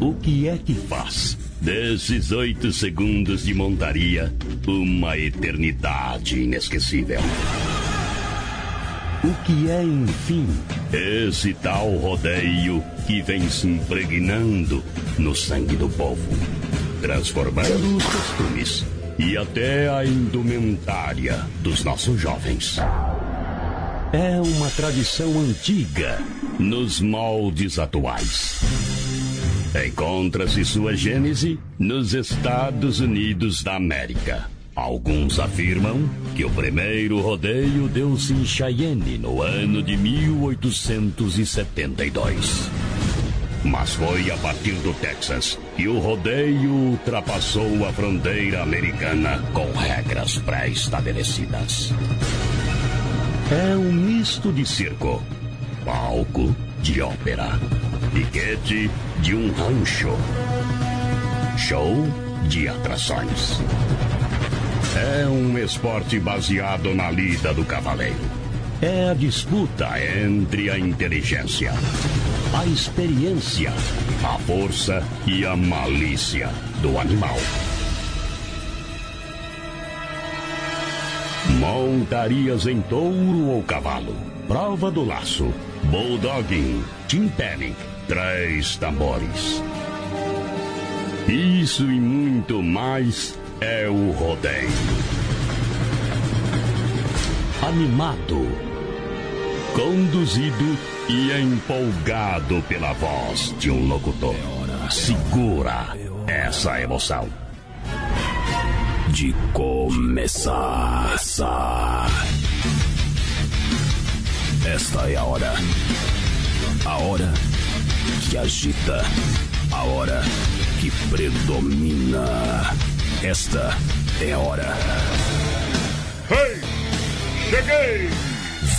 O que é que faz desses oito segundos de montaria uma eternidade inesquecível? O que é, enfim, esse tal rodeio que vem se impregnando no sangue do povo, transformando os costumes e até a indumentária dos nossos jovens? É uma tradição antiga nos moldes atuais. Encontra-se sua gênese nos Estados Unidos da América. Alguns afirmam que o primeiro rodeio deu-se em Cheyenne no ano de 1872. Mas foi a partir do Texas que o rodeio ultrapassou a fronteira americana com regras pré-estabelecidas. É um misto de circo, palco de ópera, piquete de um rancho, show de atrações. É um esporte baseado na lida do cavaleiro. É a disputa entre a inteligência, a experiência, a força e a malícia do animal. Montarias em touro ou cavalo, prova do laço, bulldogging, timpanic, três tambores. Isso e muito mais é o rodeio. Animado, conduzido e empolgado pela voz de um locutor. Segura essa emoção. De começar. Esta é a hora. A hora que agita. A hora que predomina. Esta é a hora. Hey! Cheguei!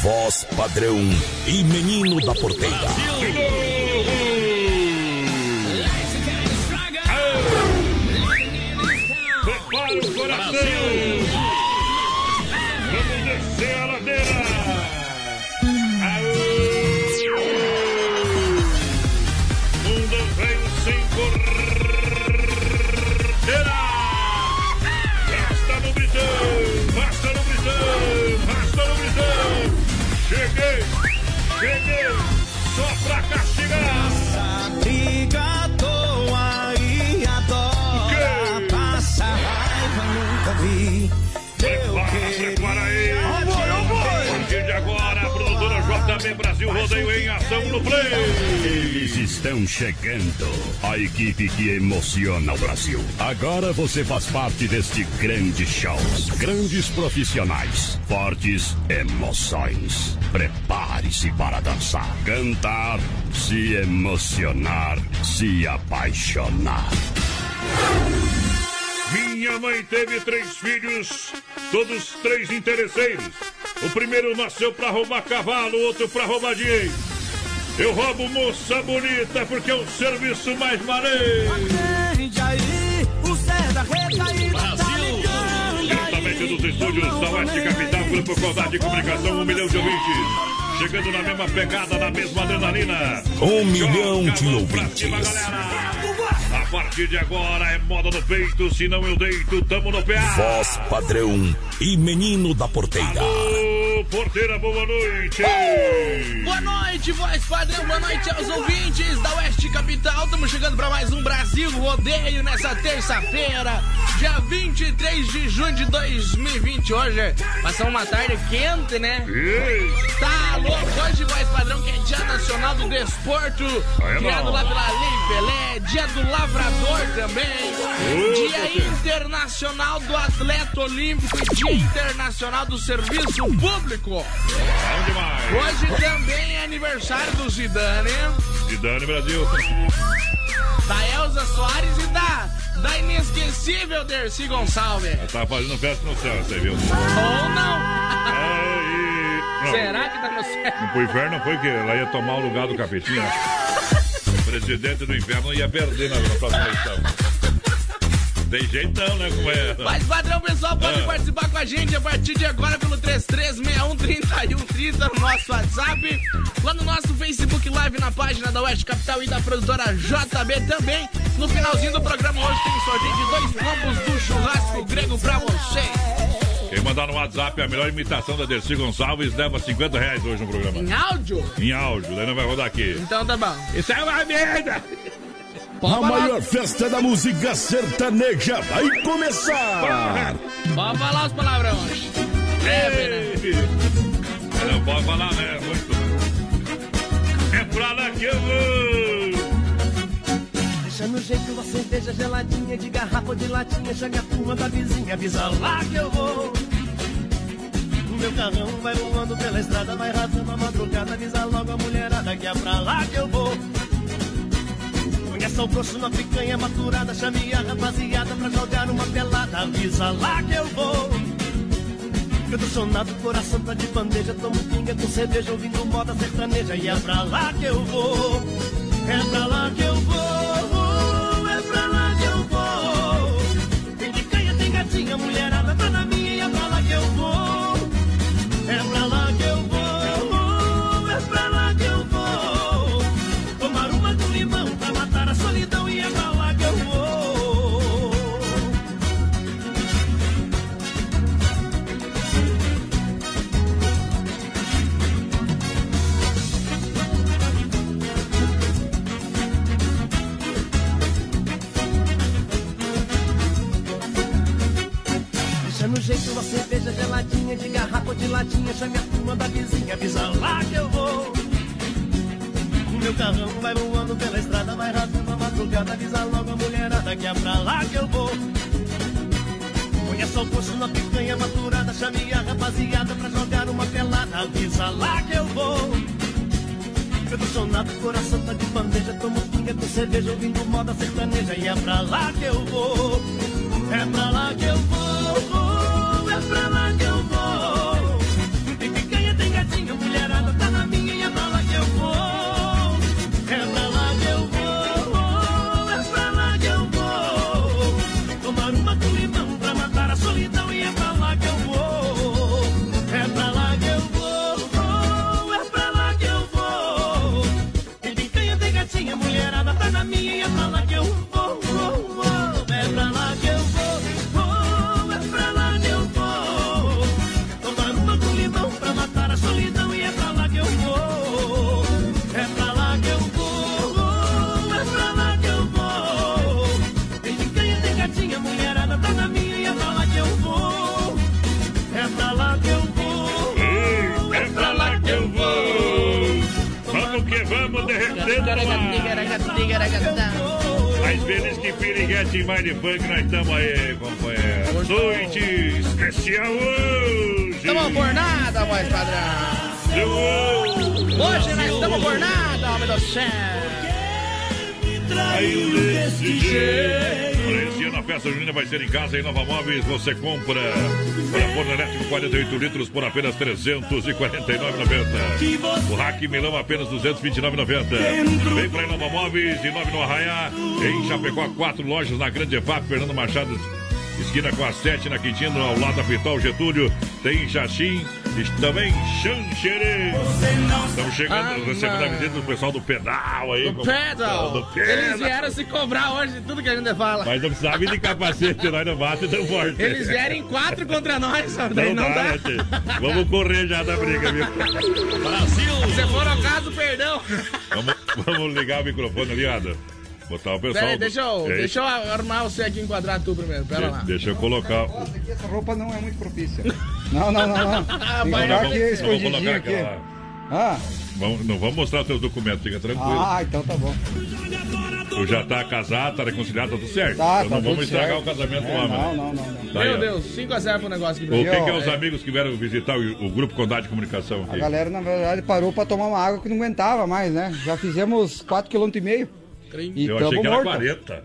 Voz padrão e menino da porteira. De novo! Só pra castigar! JB Brasil Rodeio em ação no play! Eles estão chegando. A equipe que emociona o Brasil. Agora você faz parte deste grande show. Grandes profissionais. Fortes emoções. Prepare-se para dançar, cantar, se emocionar, se apaixonar. Minha mãe teve três filhos, todos três interesseiros. O primeiro nasceu pra roubar cavalo, o outro pra roubar dinheiro. Eu roubo moça bonita porque é o serviço mais maneiro. Diretamente dos estúdios da Oeste Capital, Grupo Condado de Comunicação, um milhão de ouvintes. Chegando na mesma pegada, na mesma adrenalina. Um milhão de ouvintes. cima, partir de agora é moda no peito, se não eu deito, tamo no PA. Voz padrão e menino da porteira. Porteira, boa noite. Boa noite, voz padrão, boa noite aos ouvintes da Oeste Capital. Estamos chegando para mais um Brasil Rodeio nessa terça-feira, dia 23 de junho de 2020. Hoje passou uma tarde quente, né? Tá louco, hoje, voz padrão, que é Dia Nacional do Desporto, Aí criado bom. lá pela Lei Pelé, dia do lavrador também. Dia internacional do atleta olímpico e dia internacional do serviço público. Bom demais. Hoje também é aniversário do Zidane, Zidane Brasil. da Elza Soares e da, da inesquecível Dercy Gonçalves. Ela tava fazendo festa no céu, você viu? Ou não? Aí. Não, Será que tá no céu? pro inferno foi que ela ia tomar o lugar do capetinha. O presidente do inferno ia perder na, na próxima eleição. Tem jeitão, né? É? Mas, padrão, pessoal, pode Ah. participar com a gente a partir de agora pelo 33613130 no nosso WhatsApp, lá no nosso Facebook Live na página da Oeste Capital e da produtora JB também. No finalzinho do programa hoje tem sorteio de dois combos do churrasco grego pra você. Quem mandar no WhatsApp a melhor imitação da Dercy Gonçalves leva 50 reais hoje no programa. Em áudio? Em áudio, daí não vai rodar aqui. Então tá bom. Isso é uma merda! A maior festa da música sertaneja vai começar! Pode falar os palavrões. É, Não pode falar, né? Muito. É pra lá que eu vou! Deixa no jeito uma cerveja geladinha de garrafa ou de latinha. Chega a turma da vizinha, avisa lá que eu vou. O meu carrão vai voando pela estrada, vai rasando a madrugada. Avisa logo a mulherada que é pra lá que eu vou. Conhece o grosso na picanha maturada, chame a rapaziada pra jogar uma pelada. Avisa lá que eu vou. Eu tô sonado, coração tá de bandeja. Tomo pinga com cerveja, ouvindo moda sertaneja. E é pra lá que eu vou. É pra lá que eu vou. É pra lá que eu vou. Tem picanha, tem gatinha, mulherada tá na jeito uma cerveja geladinha de garrafa ou de latinha. Chame a turma da vizinha, avisa lá que eu vou. O meu carrão vai voando pela estrada, vai rasgando a madrugada. Avisa logo a mulherada que é pra lá que eu vou. Conheça o poço na picanha maturada. Chame a rapaziada pra jogar uma pelada. Avisa lá que eu vou. Sonado, coração tá de bandeja. Tomo pinga com cerveja, ouvindo moda sertaneja. E é pra lá que eu vou. É pra lá que eu vou. Pra lá que eu vou. Mais feliz que piriguete e mais de funk, nós estamos aí, companheiro. Noite especial hoje! Estamos por nada, voz padrão. Hoje nós estamos por nada, homem do céu. Aí desse jeito. Olha, Esse ano a festa junina vai ser em casa em Nova Móveis. Você compra para forno elétrico 48 litros por apenas R$ 349,90. O Hack Milão apenas R$ 229,90. Vem para Nova Móveis, de 9 no Arraiá. Em Chapecó, quatro lojas na Grande EFAP, Fernando Machado. Esquina com a 7 na Quintino, ao lado da Pitol Getúlio. Tem Xaxim e também Xanxerê. Estamos chegando, recebendo a visita do pessoal do pedal aí. Do pedal. Do Eles pedal. vieram se cobrar hoje de tudo que a gente fala. Mas não precisava vir de capacete, nós não bate tão forte. Eles vieram em quatro contra nós, Não, não dá, dá. Vamos correr já da briga, viu? Se for o caso, perdão. Vamos, vamos ligar o microfone ali, Ada. Botar o pessoal. Pera aí, deixa eu, É, deixa eu armar você aqui enquadrar tu primeiro. Pera lá. Deixa eu colocar. Nossa, aqui essa roupa não é muito propícia. Não, não, não, não. Ah, Tem que escondidinho colocar aqui. aquela. Ah, vamos, não vamos mostrar os teus documentos, fica tranquilo. Ah, então tá bom. Tu já tá casado, tá reconciliado, tá tudo certo. Tá, então tá não vamos estragar certo. o casamento do É, homem. não, não, não, não. Daí, Meu. Deus, 5x0 pro negócio aqui. O que, que é os É. amigos que vieram visitar o, o grupo Condado de Comunicação A aqui? galera, na verdade, parou pra tomar uma água que não aguentava mais, né? Já fizemos 4,5 km. E Eu achei que era morto. 40.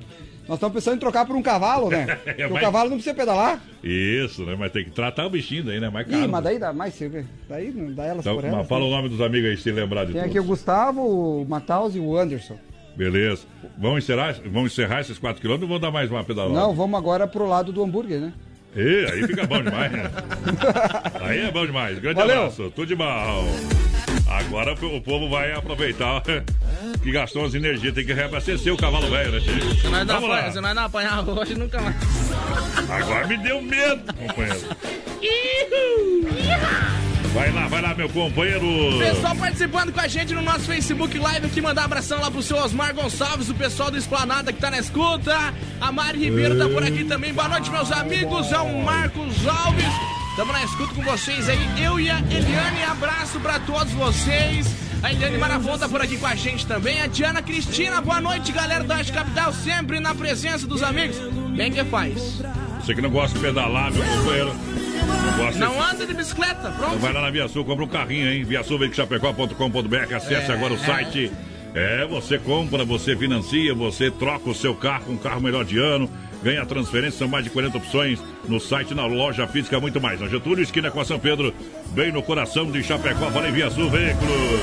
Nós estamos pensando em trocar por um cavalo, né? Porque o mas- cavalo não precisa pedalar. Isso, né? Mas tem que tratar o bichinho daí, né? Mais caro. Ih, mas daí dá mais cerveja. Daí não dá elas Então, por mas elas. fala né? o nome dos amigos aí, se lembrar de Tem tudo. aqui o Gustavo, o Mataus e o Anderson. Beleza. Vamos encerrar, vamos encerrar esses 4 km ou vamos dar mais uma pedalada? Não, vamos agora pro lado do hambúrguer, né? Ih, aí fica bom demais, né? aí é bom demais. Grande Valeu. abraço. Tudo de bom. Agora o povo vai aproveitar que gastou as energias. Tem que reabastecer o cavalo velho, né, gente? Se nós, não apanhar, se nós não apanhar hoje, nunca mais. Agora me deu medo, companheiro. Vai lá, vai lá, meu companheiro. Pessoal participando com a gente no nosso Facebook Live aqui, mandar abração lá pro seu Osmar Gonçalves, o pessoal do Esplanada que tá na escuta. A Mari Ribeiro tá por aqui também. Boa noite, meus amigos. É o Marcos Alves. Tamo na escuta com vocês aí. Eu e a Eliane, abraço pra todos vocês. A Eliane Maravon tá por aqui com a gente também. A Diana Cristina, boa noite, galera da Oeste Capital, sempre na presença dos amigos. Bem que faz. Você que não gosta de pedalar, meu companheiro. Não anda de bicicleta, Então pronto. vai lá na Via Sul, compra um carrinho, hein? viasulveicochapecó.com.br, acesse agora o site. É, você compra, você financia, você troca o seu carro com um carro melhor de ano, ganha transferência, são mais de 40 opções no site, na loja física, muito mais. Na Getúlio, esquina com a São Pedro, bem no coração de Chapecó, falei Via Sul Veículos.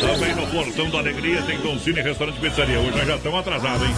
Também no Portão da Alegria tem Doncini Restaurante Pizzaria. Hoje nós já estamos atrasados, hein?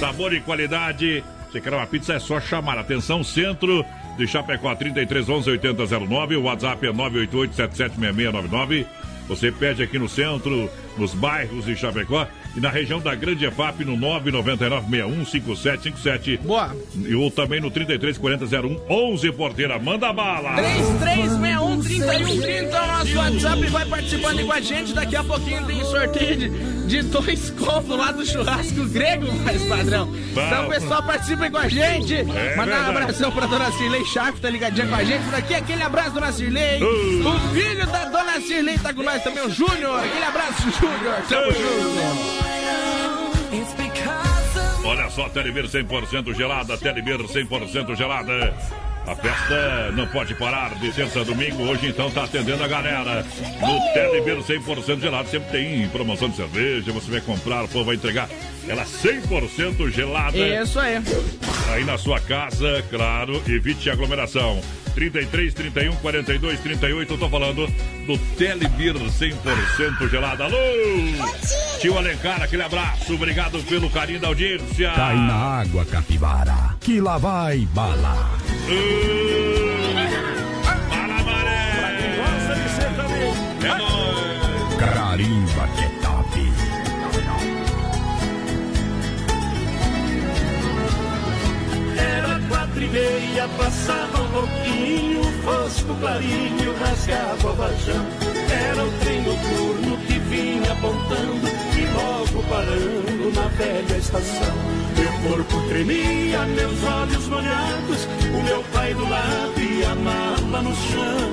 Sabor e qualidade. Você quer uma pizza, é só chamar. Atenção, centro de Chapecó, 33 11 8009. O WhatsApp é 988 776699. Você pede aqui no centro, nos bairros de Chapecó e na região da Grande EFAP no 999-615757. Boa. E ou também no 334001 11 Porteira. Manda bala! 33613130 é o nosso WhatsApp vai participando com a gente. Daqui a pouquinho tem sorteio de, de dois copos lá do churrasco grego, mais padrão. Então, pessoal, participa com a gente. Mandar um É abração pra dona Cirlei Schaff, tá ligadinha com a gente. Por aqui, aquele abraço, dona Cirlei. Uh. O filho da dona Cirlei tá com nós também, o Júnior. Aquele abraço, Júnior. Tamo junto. Olha só, Telebir 100% gelada, Telebir 100% gelada. A festa não pode parar de terça a domingo. Hoje então tá atendendo a galera. No Telebir 100% gelado sempre tem promoção de cerveja. Você vai comprar, o povo vai entregar ela 100% gelada. Isso aí. Aí na sua casa, claro, evite aglomeração. 33, 31, 42, 38, eu tô falando do Telebir 100% gelado. Alô! Tio Alencar, aquele abraço, obrigado pelo carinho da audiência. Cai na água, capivara, que lá vai bala. Fala, Maré! Gosta de ser também. É nóis! Carimba que é top. Era quatro e meia, passava um pouquinho, fosco clarinho rasgava o vajão. Era o trem noturno vinha apontando e logo parando na velha estação. Meu corpo tremia, meus olhos molhados, o meu pai do lado e a mala no chão.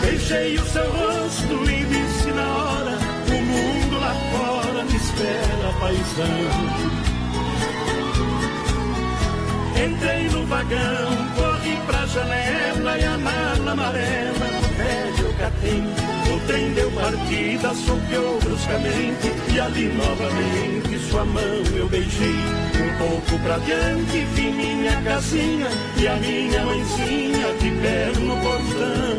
Beijei o seu rosto e disse na hora: O mundo lá fora me espera, paisão. Entrei no vagão, corri pra janela e a mala amarela velho catém. O trem deu partida, soqueou bruscamente e ali novamente sua mão eu beijei. Um pouco pra diante vi minha casinha e a minha mãezinha de pé no portão.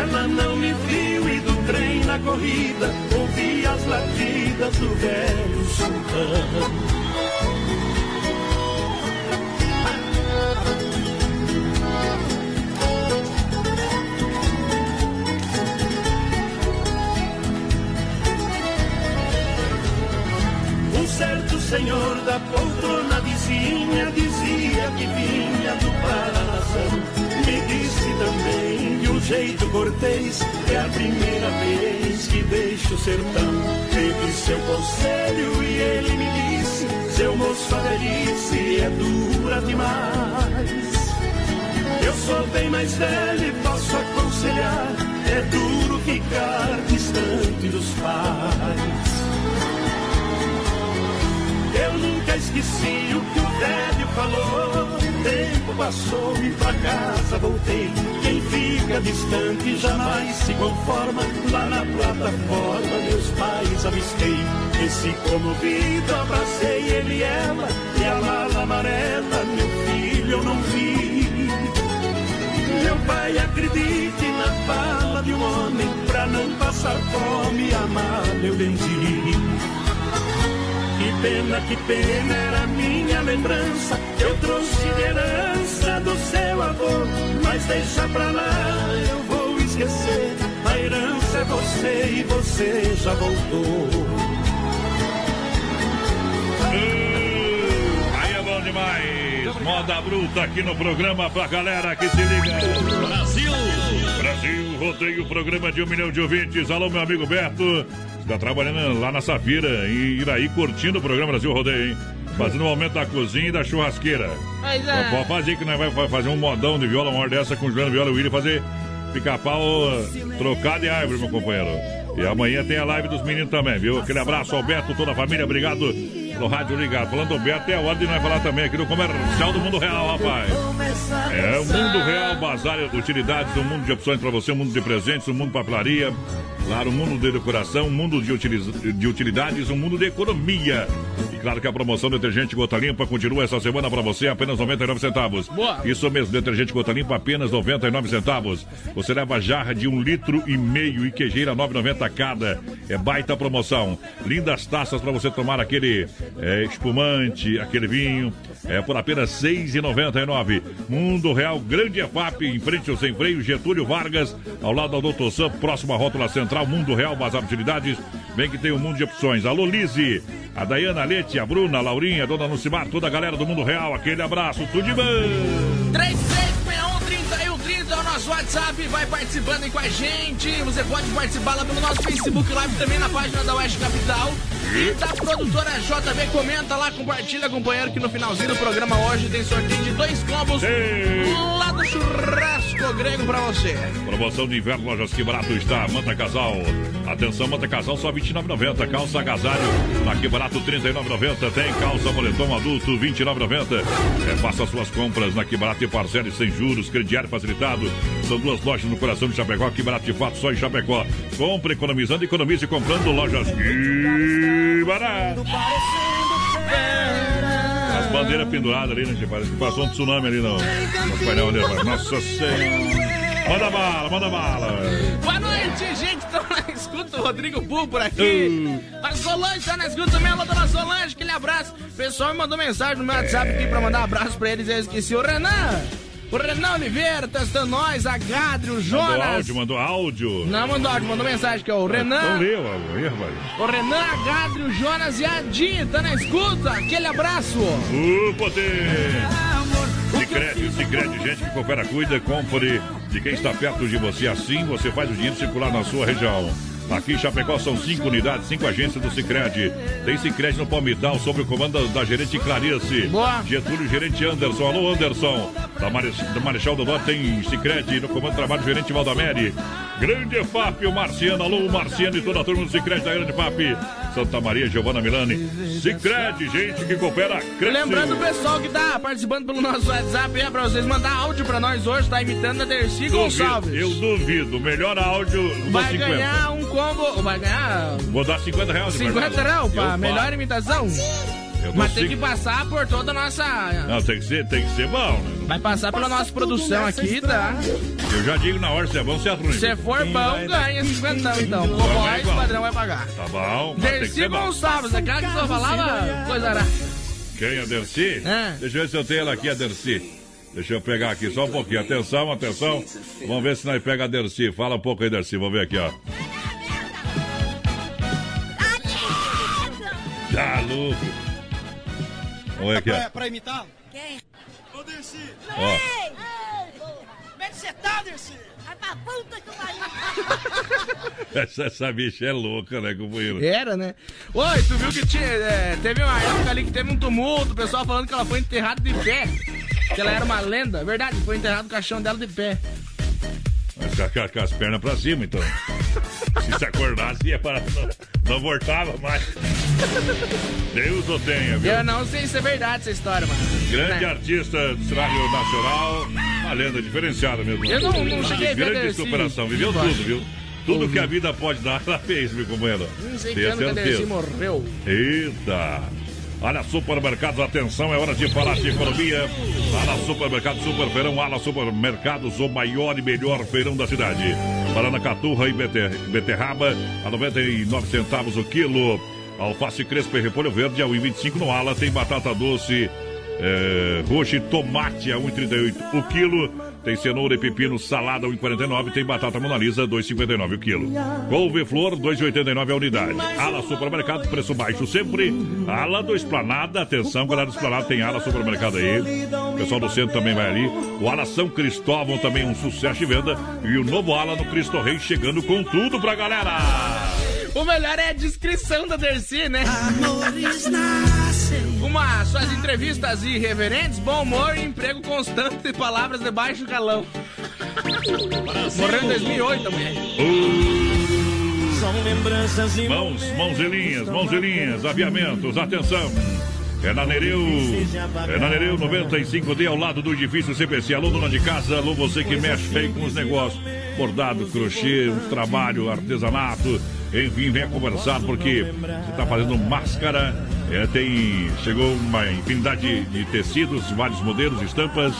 Ela não me viu e do trem na corrida ouvi as latidas do velho sultão. Senhor da poltrona vizinha dizia que vinha do Paranação. Me disse também de um jeito cortês é a primeira vez que deixo o sertão. Teve seu conselho e ele me disse: Seu moço, a velhice é dura demais. Eu sou bem mais velho e posso aconselhar. É duro ficar distante dos pais. Esqueci o que o velho falou. O tempo passou e pra casa voltei. Quem fica distante jamais se conforma. Lá na plataforma, meus pais avistei. Esse comovido, abracei ele e ela. E a mala amarela, meu filho, eu não vi. Meu pai, acredite na fala de um homem. Pra não passar fome, amar meu dentinho. Que pena, que pena era minha lembrança. Eu trouxe de herança do seu avô. Mas deixa pra lá, eu vou esquecer. A herança é você e você já voltou. Aí é bom demais. Moda bruta aqui no programa pra galera que se liga. Brasil! Brasil, rodeio o programa de um milhão de ouvintes. Alô, meu amigo Beto. Está trabalhando lá na Safira, em Iraí, curtindo o programa Brasil Rodeio, hein? Fazendo o aumento da cozinha e da churrasqueira. Pois é. Pode fazer que nós vai fazer um modão de viola, uma hora dessa com o Juliano Viola e o William fazer pica-pau trocado de árvore, meu companheiro. E amanhã tem a live dos meninos também, viu? Aquele abraço ao Beto, toda a família, obrigado pelo rádio ligado. Falando do Beto, é a hora de nós falar também aqui no comercial do Mundo Real, rapaz. É o Mundo Real, bazar de utilidades, um mundo de opções para você, um mundo de presentes, um mundo de papelaria. Claro, um mundo de decoração, um mundo de, utiliz- de utilidades, um mundo de economia. E claro que a promoção detergente Gota Limpa continua essa semana para você, apenas 99 centavos. Boa. Isso mesmo, detergente Gota Limpa, apenas 99 centavos. Você leva jarra de um litro e meio e quejeira 9,90 cada. É baita promoção. Lindas taças para você tomar aquele é, espumante, aquele vinho. É por apenas 6,99. Mundo Real, Grande EFAP, em frente ao Sem Freio, Getúlio Vargas, ao lado da Doutor Sam, próximo à rótula central, Mundo Real, Bazar Utilidades. Vem que tem um mundo de opções. Alô, Lise, a Dayana, a Lete, a Bruna, a Laurinha, a Dona Lucimar, toda a galera do Mundo Real. Aquele abraço, tudo de bom. 3361 o nosso WhatsApp, vai participando aí com a gente. Você pode participar lá pelo nosso Facebook Live, também na página da Oeste Capital. E da produtora JB, comenta lá, compartilha, companheiro, que no finalzinho do programa hoje tem sorteio de dois combos lá do churrasco grego pra você. Promoção de inverno, lojas que barato está. Manta Casal. Atenção, Manta Casal só R$ 29,90. Calça agasalho, na que barato R$ 39,90. Tem calça moletom adulto R$ 29,90. É, faça suas compras na que barato e parcele sem juros, crediário facilitado. São duas lojas no coração de Chapecó, que barato de fato só em Chapecó. Compre economizando, economize comprando lojas que barato. As bandeiras penduradas ali, né? Parece que passou um tsunami ali no, no painel ali. Nossa Senhora. Manda bala, manda bala. Boa noite, gente. Tô na escuta, o Rodrigo Bull por aqui. A Solange tá na escuta também. Alô, dona Solange, aquele abraço. O pessoal me mandou mensagem no meu WhatsApp aqui pra mandar um abraço pra eles. Eu esqueci. O Renan. O Renan Oliveira testando nós. A Gadri, o Mandou Jonas. áudio, mandou áudio. Não mandou áudio, mandou mensagem que é o Então Renan. leu, aí, rapaz. O Renan, a Gadri, o Jonas e a Di. Tá na escuta. Aquele abraço. O poder. Sicredi, Sicredi, gente que coopera, cuida, compre de quem está perto de você. Assim você faz o dinheiro circular na sua região. Aqui em Chapecó são cinco unidades, cinco agências do Sicredi. Tem Sicredi no Palmital, sob o comando da gerente Clarice. Boa. Getúlio, gerente Anderson. Alô, Anderson. Da, Mare... da Marechal do Norte tem Sicredi no comando do trabalho, gerente Valdamere. Grande EFAP, o Marciano. Alô, Marciano e toda a turma do Sicredi da Grande EFAP. Santa Maria, Giovana Milani. Sicredi, gente que coopera, cresce. Lembrando o pessoal que tá participando pelo nosso WhatsApp, é pra vocês mandar áudio pra nós hoje, tá imitando a Dercy Gonçalves. Eu duvido. Melhor áudio, dou Vai 50. ganhar um combo. Vai ganhar Vou dar 50 reais. de 50 verdade. reais pra Eu melhor imitação. Mas tem que passar por toda a nossa. Não, tem que ser, tem que ser bom, né? Vai passar pela nossa produção aqui, tá? Eu já digo na hora se é bom, se é ruim. Se for bom, ganha 50 então. O é voz, o padrão vai pagar. Tá bom, Dercy. Gonçalves, aquela que só falava coisa arada. Quem é a Dercy? É. Deixa eu ver se eu tenho ela aqui, a Dercy. Deixa eu pegar aqui só um pouquinho. Atenção, atenção. Vamos ver se nós pega a Dercy. Fala um pouco aí, Dercy. Vamos ver aqui, ó. Tá louco. Vamos ver aqui, ó. Pra imitar? Quem? Ô, Dercy! Ó. Como é que você tá, Dercy? Vai pra puta que pariu. Essa, essa bicha é louca, né, companheiro? Era, né? Oi, tu viu que tinha, é, teve uma época ali que teve um tumulto, o pessoal falando que ela foi enterrada de pé. Que ela era uma lenda. Verdade, foi enterrado o caixão dela de pé. Mas com, com- as pernas pra cima, então. Se se acordasse, ia para. Não, não voltava mais. Deus o tenha, viu? Eu não sei se é verdade essa história, mano. Grande Né? artista do cenário nacional, uma lenda diferenciada mesmo. Eu não- não cheguei a ver Grande superação, viveu tudo, viu? Tudo que a vida pode dar, ela fez, meu companheiro. Não sei que ano que morreu. Eita! Olha, supermercados, atenção, é hora de falar de economia. Ala Supermercado Super Feirão, Ala Supermercados, o maior e melhor feirão da cidade. Banana caturra e bete- beterraba a 99 centavos o quilo. Alface crespa e repolho verde a 1,25 no Ala. Tem batata doce é, roxa e tomate a 1,38 o quilo. Tem cenoura e pepino salada a 1,49. Tem batata monalisa 2,59 o quilo. Couve-flor 2,89 a unidade. Ala Supermercado, preço baixo sempre. Ala do Esplanada, atenção galera do Esplanada, tem Ala Supermercado aí. O pessoal do centro também vai ali. O Ala São Cristóvão também um sucesso de venda. E o novo Ala no Cristo Rei chegando com tudo pra galera. O melhor é a descrição da Dercy, né? Uma, suas entrevistas irreverentes, bom humor, emprego constante e palavras de baixo calão. Morreu em 2008 a mulher. São lembranças e Mãos, mãozinhas, mãozinhas, aviamentos, atenção. É na Nereu, é na Nereu 95D ao lado do edifício CPC. Alô, dona de casa, alô, você que mexe aí com os negócios. Bordado, crochê, um trabalho, artesanato. Enfim, venha conversar porque você está fazendo máscara. É, tem, chegou uma infinidade de, tecidos, vários modelos, estampas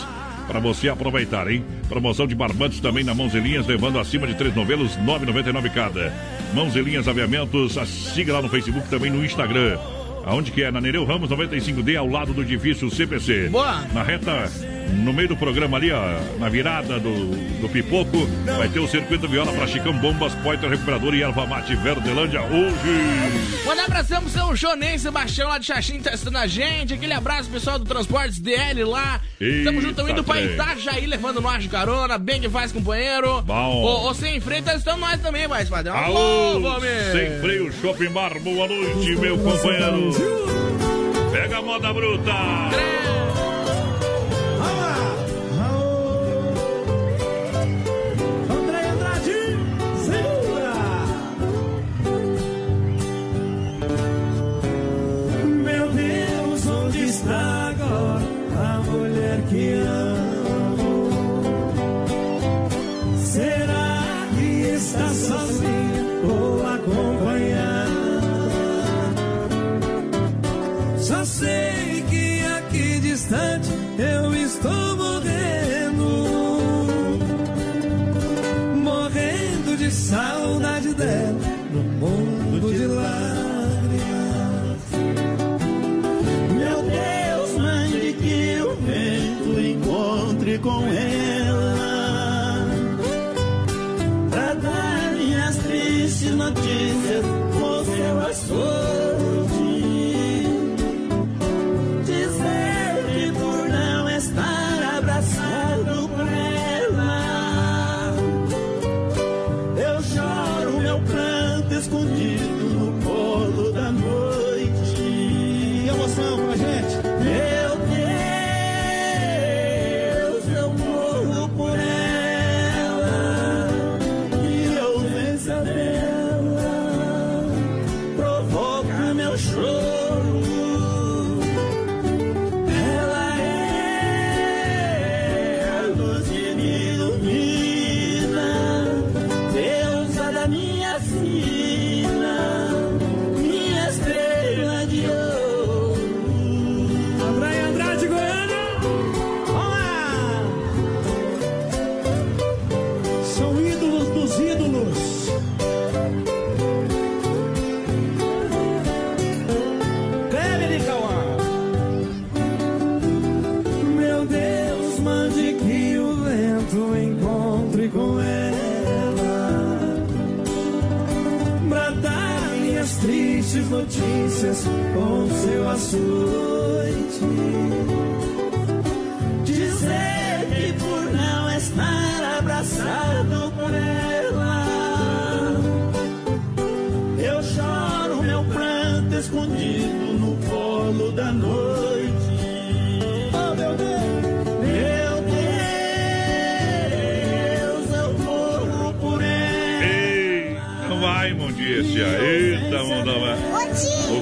para você aproveitar, hein? Promoção de barbantes também na Mãos e Linhas, levando acima de três novelos, 9,99 cada. Mãos e Linhas Aviamentos, siga lá no Facebook, também no Instagram. Aonde que é? Na Nereu Ramos 95D, ao lado do edifício CPC. Boa. Na reta, no meio do programa ali, ó, na virada do, do Pipoco, vai ter o circuito viola para Chicão Bombas, Poiter Recuperador e Erva Mate Verdelândia hoje. Mandar abração pro seu Jonei Sebastião lá de Xaxim testando a gente. Aquele abraço pessoal do Transportes DL lá. Estamos junto também do Eita, trem. Itajaí levando nós de carona. Bem que faz, companheiro. Bom. Ô, ô, sem freio, tá estando nós também, vai, padrão. Alô, Alô, homem. sem freio, Shopping Bar, boa noite, meu companheiro. Pega a moda bruta. André mulher notícias com seu açoite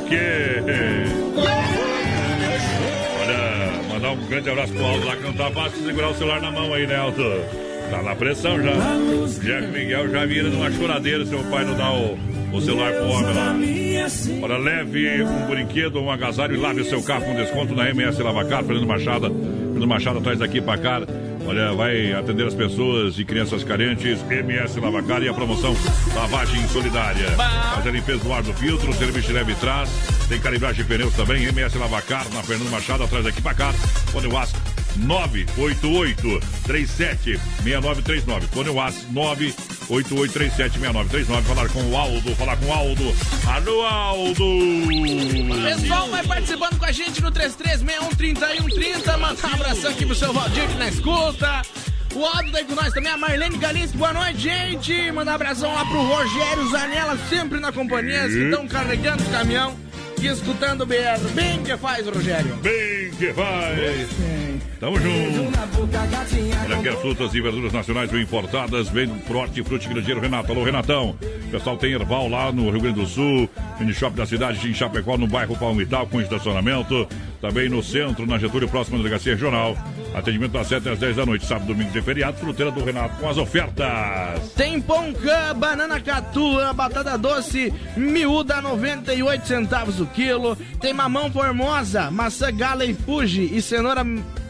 quê? Olha, mandar um grande abraço pro Aldo lá que não tá fácil segurar o celular na mão aí, né, Aldo? Tá na pressão já. Jeff Miguel já vira numa choradeira se o pai não dá o, o celular pro homem lá. Olha, leve um brinquedo, um agasalho e lave seu carro com desconto na MS Lavacar, Fernando Machado. Fernando Machado traz daqui pra cá. Olha, vai atender as pessoas e crianças carentes. MS Lavacar e a promoção Lavagem Solidária. Faz a limpeza do ar do filtro, serviço leve traz. Tem calibragem de pneus também. MS Lavacar na Fernando Machado, atrás daqui pra cá. Fone WhatsApp 988 37 6939. Fone WhatsApp 988 37 6939. Falar com o Aldo, falar com o Aldo. Alô, Aldo! Pessoal, vai participando com a gente no 33613130. Manda um abração aqui pro seu Valdir que na escuta. O Aldo daí com nós também, a Marlene Galice. Boa noite, gente. Manda um abração lá pro Rogério Zanella, sempre na companhia. Que estão carregando o caminhão escutando o BR. Bem que faz, Rogério. Bem que faz. Tamo junto. Olha, quer frutas e verduras nacionais ou importadas? Vem pro Hortifruti Grandeiro Renato. Alô, Renatão. O pessoal tem Erval lá no Rio Grande do Sul, mini shop da cidade de Chapecó, no bairro Palmital, com estacionamento. Também no centro, na Getúlio, próximo à delegacia regional. Atendimento das 7 às 10 da noite, sábado, domingo e feriado. Fruteira do Renato com as ofertas. Tem poncã, banana catu, batata doce, miúda, 98 centavos o quilo. Tem mamão formosa, maçã gala e fuji e cenoura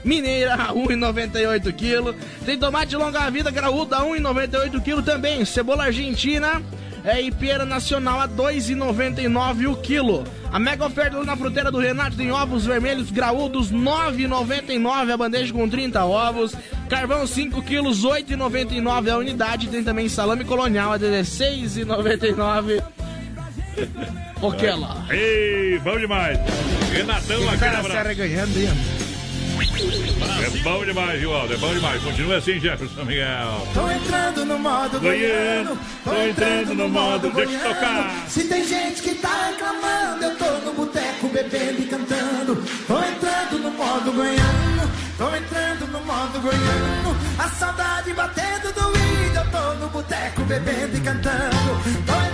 mineira, 1,98 quilo. Tem tomate longa vida, graúda, 1,98 quilo também. Cebola argentina é, e pera nacional a 2,99 o quilo. A mega oferta na fruteira do Renato tem ovos vermelhos graúdos 9,99 a bandeja com 30 ovos. Carvão 5 quilos 8,99 a unidade. Tem também salame colonial a 16,99. O que lá? Ei, bom demais. Renatão, O aquele cara É bom demais, viu, Aldo? É bom demais. Continua assim, Jefferson Miguel. Tô entrando no modo Goiano, tô entrando no modo. Deixa eu tocar. Se tem gente que tá reclamando, eu tô no boteco bebendo e cantando. Tô entrando no modo goiano, tô entrando no modo goiano. A saudade batendo do índio, eu tô no boteco bebendo e cantando. Tô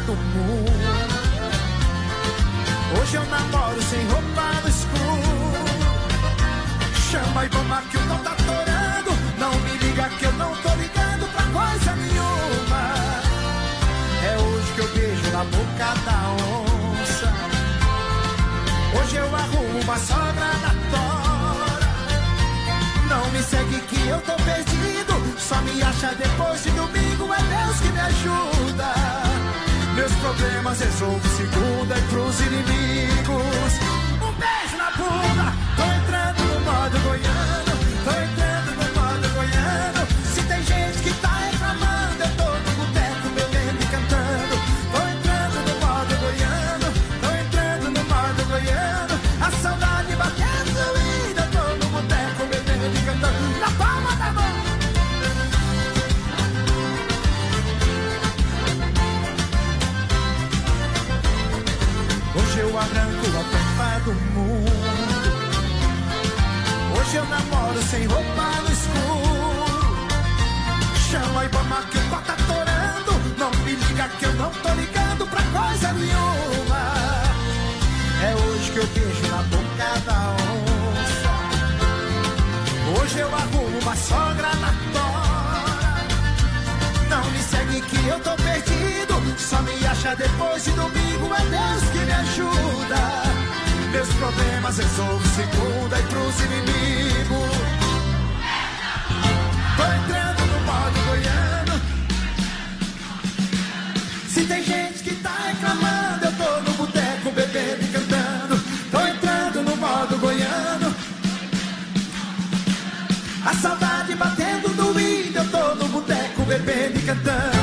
do muro. Hoje eu namoro sem roupa no escuro. Chama e vamos que eu não tá torando. Não me liga que eu não tô ligando pra coisa nenhuma. É hoje que eu beijo na boca da onça. Hoje eu arrumo uma sogra na tora. Não me segue que eu tô perdido. Só me acha depois de domingo. É Deus que me ajuda. Meus problemas resolvo segunda e pros inimigos. Um beijo na bunda. Tô entrando no modo goiano. Arranco a tampa do mundo. Hoje eu namoro sem roupa no escuro. Chama a Ibama que o tá torando. Não me liga que eu não tô ligando pra coisa nenhuma. É hoje que eu beijo na boca da onça. Hoje eu arrumo uma sogra na tora. Não me segue que eu tô perdido. Só me acha depois de domingo. É Deus que me ajuda. Meus problemas resolvo segunda e pros inimigos. Tô entrando no modo goiano. Se tem gente que tá reclamando, eu tô no boteco bebendo e cantando. Tô entrando no modo goiano. A saudade batendo do índio, eu tô no boteco bebendo e cantando.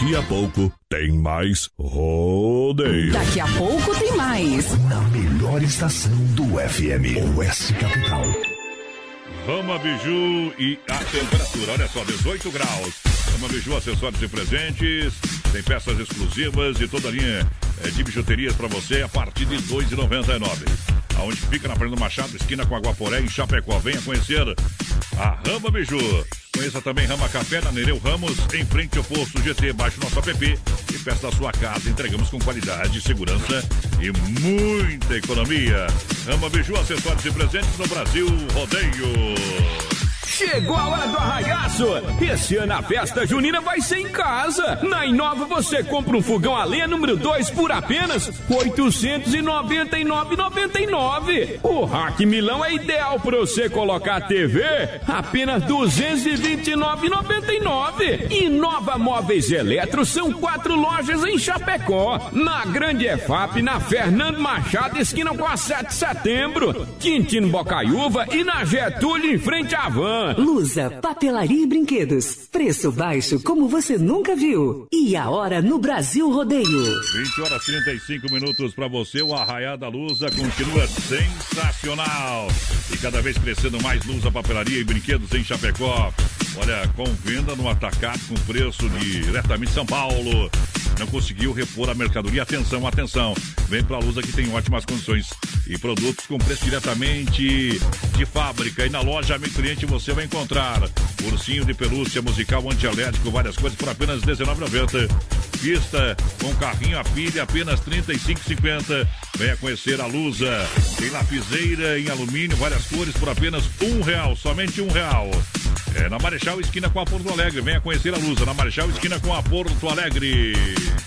Daqui a pouco tem mais rodeio. Daqui a pouco tem mais. Na melhor estação do FM, Oeste Capital. Rama Biju e a temperatura, olha só, 18 graus. Rama Biju, acessórios e presentes, tem peças exclusivas e toda a linha é, de bijuterias para você a partir de R$ 2,99. Aonde fica na Fernando Machado, esquina com Aguaporé, em Chapecó. Venha conhecer a Rama Biju. Conheça também Rama Café na Nereu Ramos, em frente ao posto GT, baixo nosso app e peça da sua casa. Entregamos com qualidade, segurança e muita economia. Rama Biju, acessórios e presentes no Brasil Rodeio. Chegou a hora do arraiaço! Esse ano a festa junina vai ser em casa! Na Inova você compra um fogão a lenha número 2 por apenas R$ 899,99. O Rack Milão é ideal para você colocar a TV apenas R$ 229,99. Inova Móveis Eletro são quatro lojas em Chapecó. Na Grande EFAP, na Fernando Machado, esquina com a 7 de setembro. Quintino Bocaiúva e na Getúlio, em frente à Van. Lusa, papelaria e brinquedos. Preço baixo como você nunca viu. E a hora no Brasil Rodeio. 20 horas 35 minutos para você. O Arraiá da Lusa continua sensacional. E cada vez crescendo mais Lusa, papelaria e brinquedos em Chapecó. Olha, com venda no atacado com preço diretamente de São Paulo. Não conseguiu repor a mercadoria? Atenção, atenção. Vem pra Lusa que tem ótimas condições e produtos com preço diretamente de fábrica. E na loja Amigo Cliente você vai encontrar ursinho de pelúcia, musical antialérgico, várias coisas por apenas R$19,90. Pista com carrinho a pilha, apenas R$ 35,50. Venha conhecer a Lusa. Tem lapiseira em alumínio, várias cores por apenas um real, somente um real. É na Marechal Esquina com a Porto Alegre. Venha conhecer a Lusa, na Marechal Esquina com a Porto Alegre.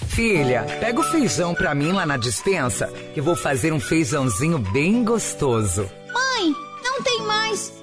Filha, pega o feijão pra mim lá na dispensa, que vou fazer um feijãozinho bem gostoso. Mãe, não tem mais.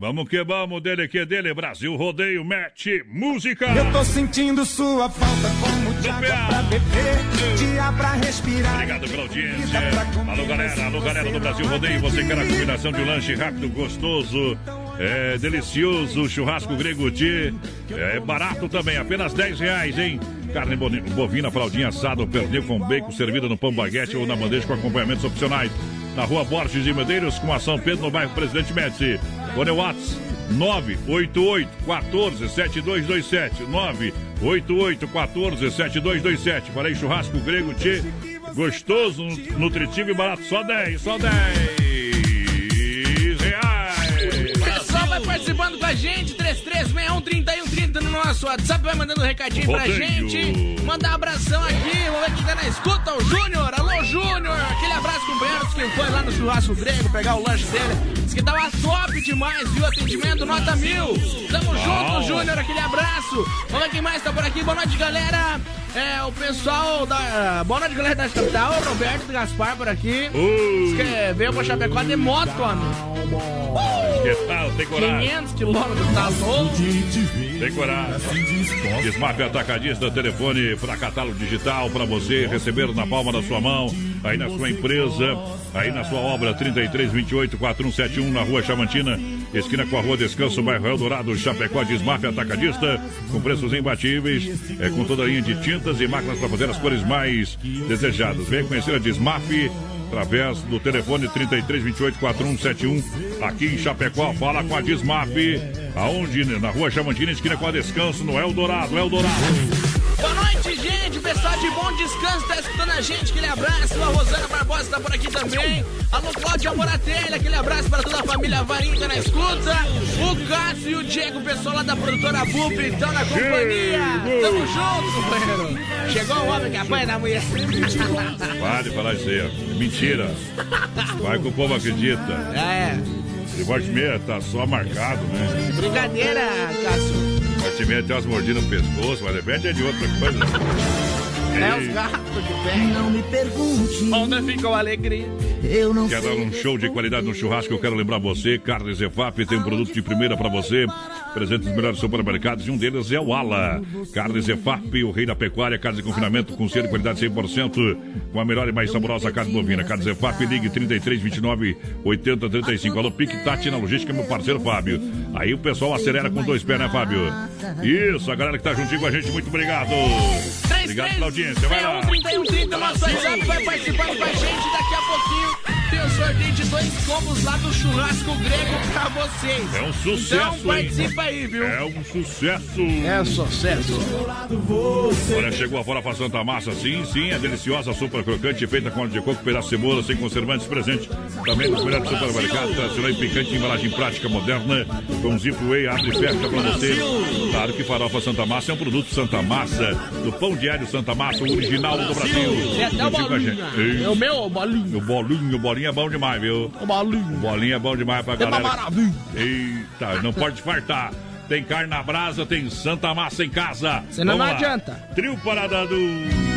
Vamos que vamos, dele que dele, Brasil Rodeio, mete música! Eu tô sentindo sua falta como água pra beber, dia pra respirar. Obrigado pela audiência. Alô, galera, alô, galera do Brasil Rodeio, você quer a combinação de um lanche rápido, gostoso, é delicioso, churrasco grego de é barato também, apenas 10 reais, hein? Carne bovina, fraldinha assada, pernil com bacon, servida no pão baguete ou na bandeja com acompanhamentos opcionais. Na rua Borges de Medeiros, com a São Pedro, no bairro Presidente Médici. Fone Whats 988 14 7227 988 14 7227 Falei churrasco grego tchê, gostoso, nutritivo e barato, só 10, só 10 reais. Pessoal, vai participando com a gente, 3361 no nosso WhatsApp, vai mandando um recadinho pra Rodeio. gente. Mandar um abração aqui, vamos ver quem tá na escuta, o Júnior. Alô, Júnior. Aquele abraço com o Berto, que foi lá no churrasco grego pegar o lanche dele. Diz que tava top demais, viu? Atendimento nota mil. Tamo junto, Júnior, aquele abraço. Vamos ver quem mais tá por aqui. Boa noite, galera. É, o pessoal da. Boa noite, galera da capital. Roberto Gaspar por aqui. Diz que veio pra Chapecó de moto, amigo. Que tal? Tem coragem? 500 quilômetros, tá louco? Tem coragem. Desmarque Atacadista, telefone para catálogo digital para você receber na palma da sua mão, aí na sua empresa, aí na sua obra 3328 4171 na Rua Chamantina, esquina com a Rua Descanso, bairro Eldorado, Chapecó, Desmarque Atacadista, com preços imbatíveis, é, com toda a linha de tintas e máquinas para fazer as cores mais desejadas. Venha conhecer a Desmaf através do telefone 3328 4171 aqui em Chapecó. Fala com a Desmaf, aonde na Rua Chamantina, esquina com a Descanso, no Eldorado, Eldorado. Boa noite, gente. O pessoal de Bom Descanso tá escutando a gente. Aquele abraço. A Rosana Barbosa tá por aqui também. Alô, Cláudia Moratelli. Aquele abraço para toda a família Varinga na escuta. O Cássio e o Diego, o pessoal lá da produtora Bupri, estão na companhia. Tamo junto, companheiro. Chegou o homem que apanha da mulher. De falar isso aí, ó. Mentira. Vai que o povo acredita. É. Morte meia tá só marcado, né? Brincadeira, Cássio. Meia tem umas mordidas no pescoço, mas de repente é de outra coisa. É os gatos que pegam. Não me pergunte. Onde ficou a alegria? Eu não Quer dar um show de qualidade no churrasco? Eu quero lembrar você, Carnes Zefap tem um produto de primeira para você. Presente dos melhores supermercados e um deles é o Ala. Carnes Zefap, o rei da pecuária, carne de confinamento com selo de qualidade 100%, com a melhor e mais saborosa carne bovina. Carnes Zefap, ligue 33 29 80 35. Alô, Pique Tati na logística, meu parceiro Fábio. Aí o pessoal acelera com dois pés, né, Fábio? Isso, a galera que tá juntinho com a gente, muito obrigado. Obrigado pela audiência, vai lá. 31, 30, nosso WhatsApp vai participando com a gente daqui a pouquinho. O sorteio de dois combos lá do churrasco grego pra vocês. É um sucesso, Então hein? participa aí, viu? É um sucesso. É sucesso. Olha, chegou a Farofa Santa Massa, sim, sim, é deliciosa, super crocante, feita com óleo de coco, pedaço de cebola, sem conservantes, presente. Também nos melhores supermercados, tradicional e picante, embalagem prática, moderna, com zip way, abre e fecha pra você. Claro que Farofa Santa Massa é um produto Santa Massa, do pão diário Santa Massa, o original do Brasil. É até o bolinha. É o meu, o bolinho. O bolinho, o bolinho é bom demais, viu? O bolinho. O bolinho é bom demais pra É galera. maravilha. Eita, não pode fartar. Tem carne na brasa, tem Santa Massa em casa. Senão Vamos não lá. adianta. Trio Parada do...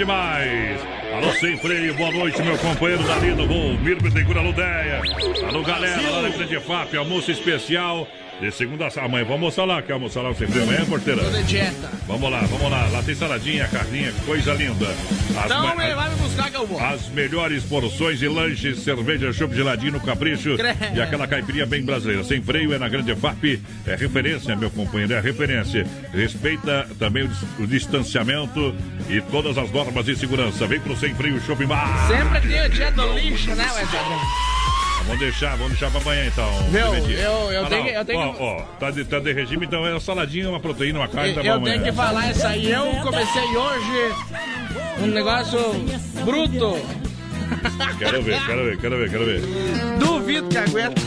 demais! Alô, sem freio, boa noite, meu companheiro Dali do Volmir Bittencourt, alô, Deia. Alô, galera, lá na Grande FAP, almoço especial de segunda a amanhã. Vamos almoçar lá, quer almoçar lá sem freio amanhã, porteira? Tô de dieta. Vamos lá, vamos lá. Lá tem saladinha, carninha, coisa linda. As Então me- vai me buscar que eu vou. As melhores porções de lanches, cerveja, chopp geladinho no capricho e aquela caipirinha bem brasileira. Sem freio é na Grande FAP, é referência, meu companheiro, é referência. Respeita também o distanciamento e todas as normas de segurança. Vem pro Sem Freio Shopping Bar. Sempre tem o dia do lixo, né, Wesley Adriano? Vamos deixar, vamos deixar pra amanhã então. Meu, Bebetinho. eu- eu Ah, tenho que- eu tenho ó, que- Ó, tá de, tá de regime, então é uma saladinha, uma proteína, uma carne, tá bom Eu amanhã. tenho que falar essa aí. Eu comecei hoje um negócio bruto. Quero ver, quero ver, quero ver, quero ver. Duvido que aguenta.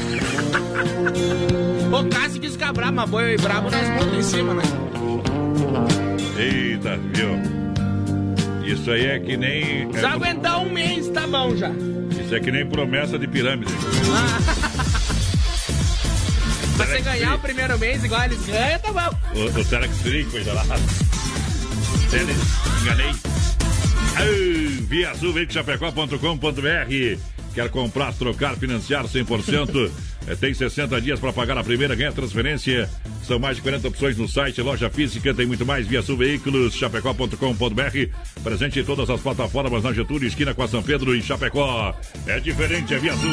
O Cássio quis ficar bravo, mas boi brabo nós pontos em cima, né? Eita, viu? Isso aí é que nem. Se aguentar um mês, tá bom já. Isso é que nem promessa de pirâmide. Se você ganhar o primeiro mês igual eles ganham, tá bom. O, o Telex Free, coisa lá. Tênis, enganei. Ah, Via Azul. Quer comprar, trocar, financiar 100%? É, tem 60 dias para pagar a primeira, ganha transferência. São mais de 40 opções no site, loja física, tem muito mais. Via Sul Veículos, chapecó.com.br. Presente em todas as plataformas na Getúlio, esquina com a São Pedro, em Chapecó. É diferente, é Via Azul.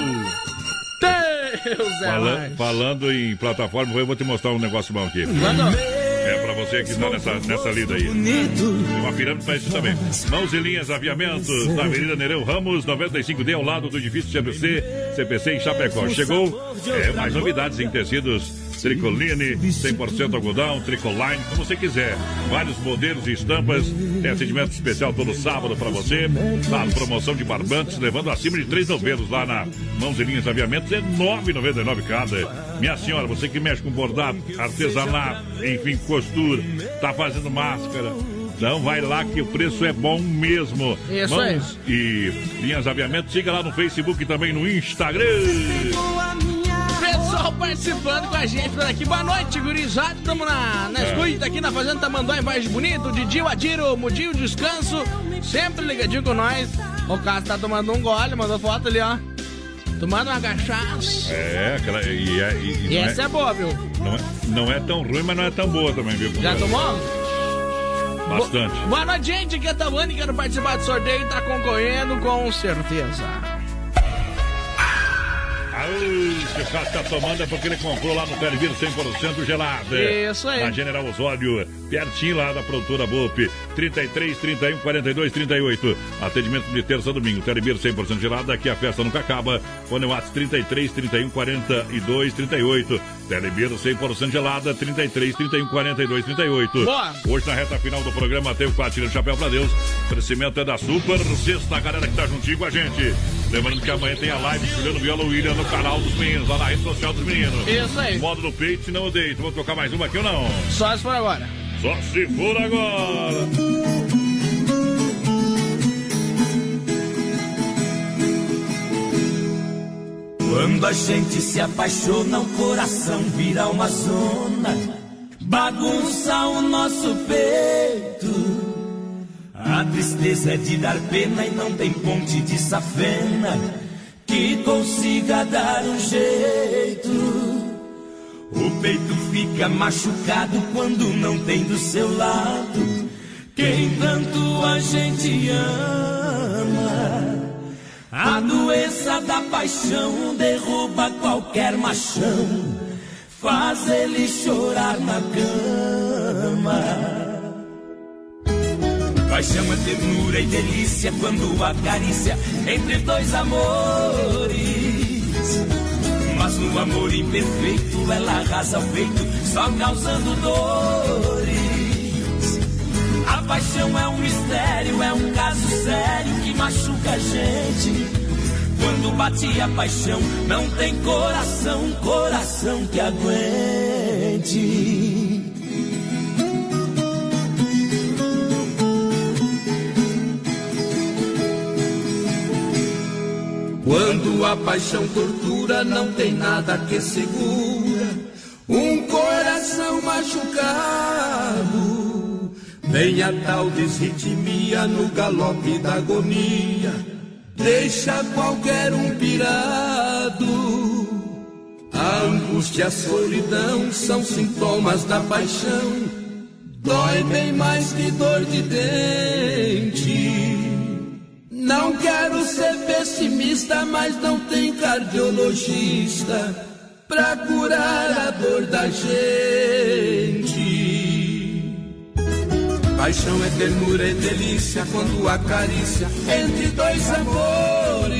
Deus é Fala- falando em plataforma, eu vou te mostrar um negócio bom aqui. Manda. É pra você que está nessa, nessa lida aí. Tem uma pirâmide pra isso também. Mãos e linhas aviamentos na Avenida Nereu Ramos, 95D, ao lado do edifício CPC, CPC em Chapecó. Chegou é, mais novidades em tecidos. Tricoline, 100% algodão, tricoline, como você quiser. Vários modelos e estampas. Tem atendimento especial todo sábado para você. Na promoção de barbantes, levando acima de três novelos lá na Mãos e Linhas Aviamentos. É R$ 9,99 cada. Minha senhora, você que mexe com bordado, artesanato, enfim, costura, tá fazendo máscara. Então vai lá que o preço é bom mesmo. Isso Mãos e Linhas Aviamentos. Siga lá no Facebook e também no Instagram. Pessoal participando com a gente por aqui. Boa noite, gurizada. Estamos na, na É. escuta aqui na Fazenda Tamanduá, em Vargem Bonito. Didi, o Adiro, Mudinho, Descanso. Sempre ligadinho com nós. O Cássio tá tomando um gole, mandou foto ali, ó. Tomando uma cachaça. É, aquela. E, é- e- e essa é boa, viu? Não é, não é tão ruim, mas não é tão boa também, viu? Já tomou? Bastante. Boa noite, gente. Aqui é Tavani, quero participar do sorteio e tá concorrendo com certeza. O cara tá tomando é porque ele comprou lá no Televir 100% gelado. Isso aí. Na General Osório, pertinho lá da produtora BOP. 33, 31, 42, 38. Atendimento de terça a domingo. Televir 100% gelado. Aqui a festa nunca acaba. Fone WhatsApp 33, 31, 42, 38. Televir 100% gelada. 33, 31, 42, 38. Boa. Hoje na reta final do programa tem o Quatro de Chapéu pra Deus. O crescimento é da Super Sexta, galera que tá juntinho com a gente. Lembrando que amanhã tem a live Juliano Viola William no canal dos meninos, lá na rede social dos meninos. Isso aí. Modo no peito, se não deito. Vou tocar mais uma aqui ou não? Só se for agora. Só se for agora. Quando a gente se apaixona, o coração vira uma zona, bagunça o nosso peito. A tristeza é de dar pena e não tem ponte de safena que consiga dar um jeito. O peito fica machucado quando não tem do seu lado quem tanto a gente ama. A doença da paixão derruba qualquer machão, faz ele chorar na cama. Paixão é ternura e delícia quando acaricia entre dois amores. Mas no amor imperfeito ela arrasa o peito, só causando dores. A paixão é um mistério, é um caso sério machuca a gente. Quando bate a paixão, não tem coração, coração que aguente. Quando a paixão tortura, não tem nada que segura um coração machucado. Vem a tal desritmia no galope da agonia, deixa qualquer um pirado. A angústia a solidão são sintomas da paixão, dói bem mais que dor de dente. Não quero ser pessimista, mas não tem cardiologista pra curar a dor da gente. Paixão é ternura e delícia quando acaricia entre dois amores.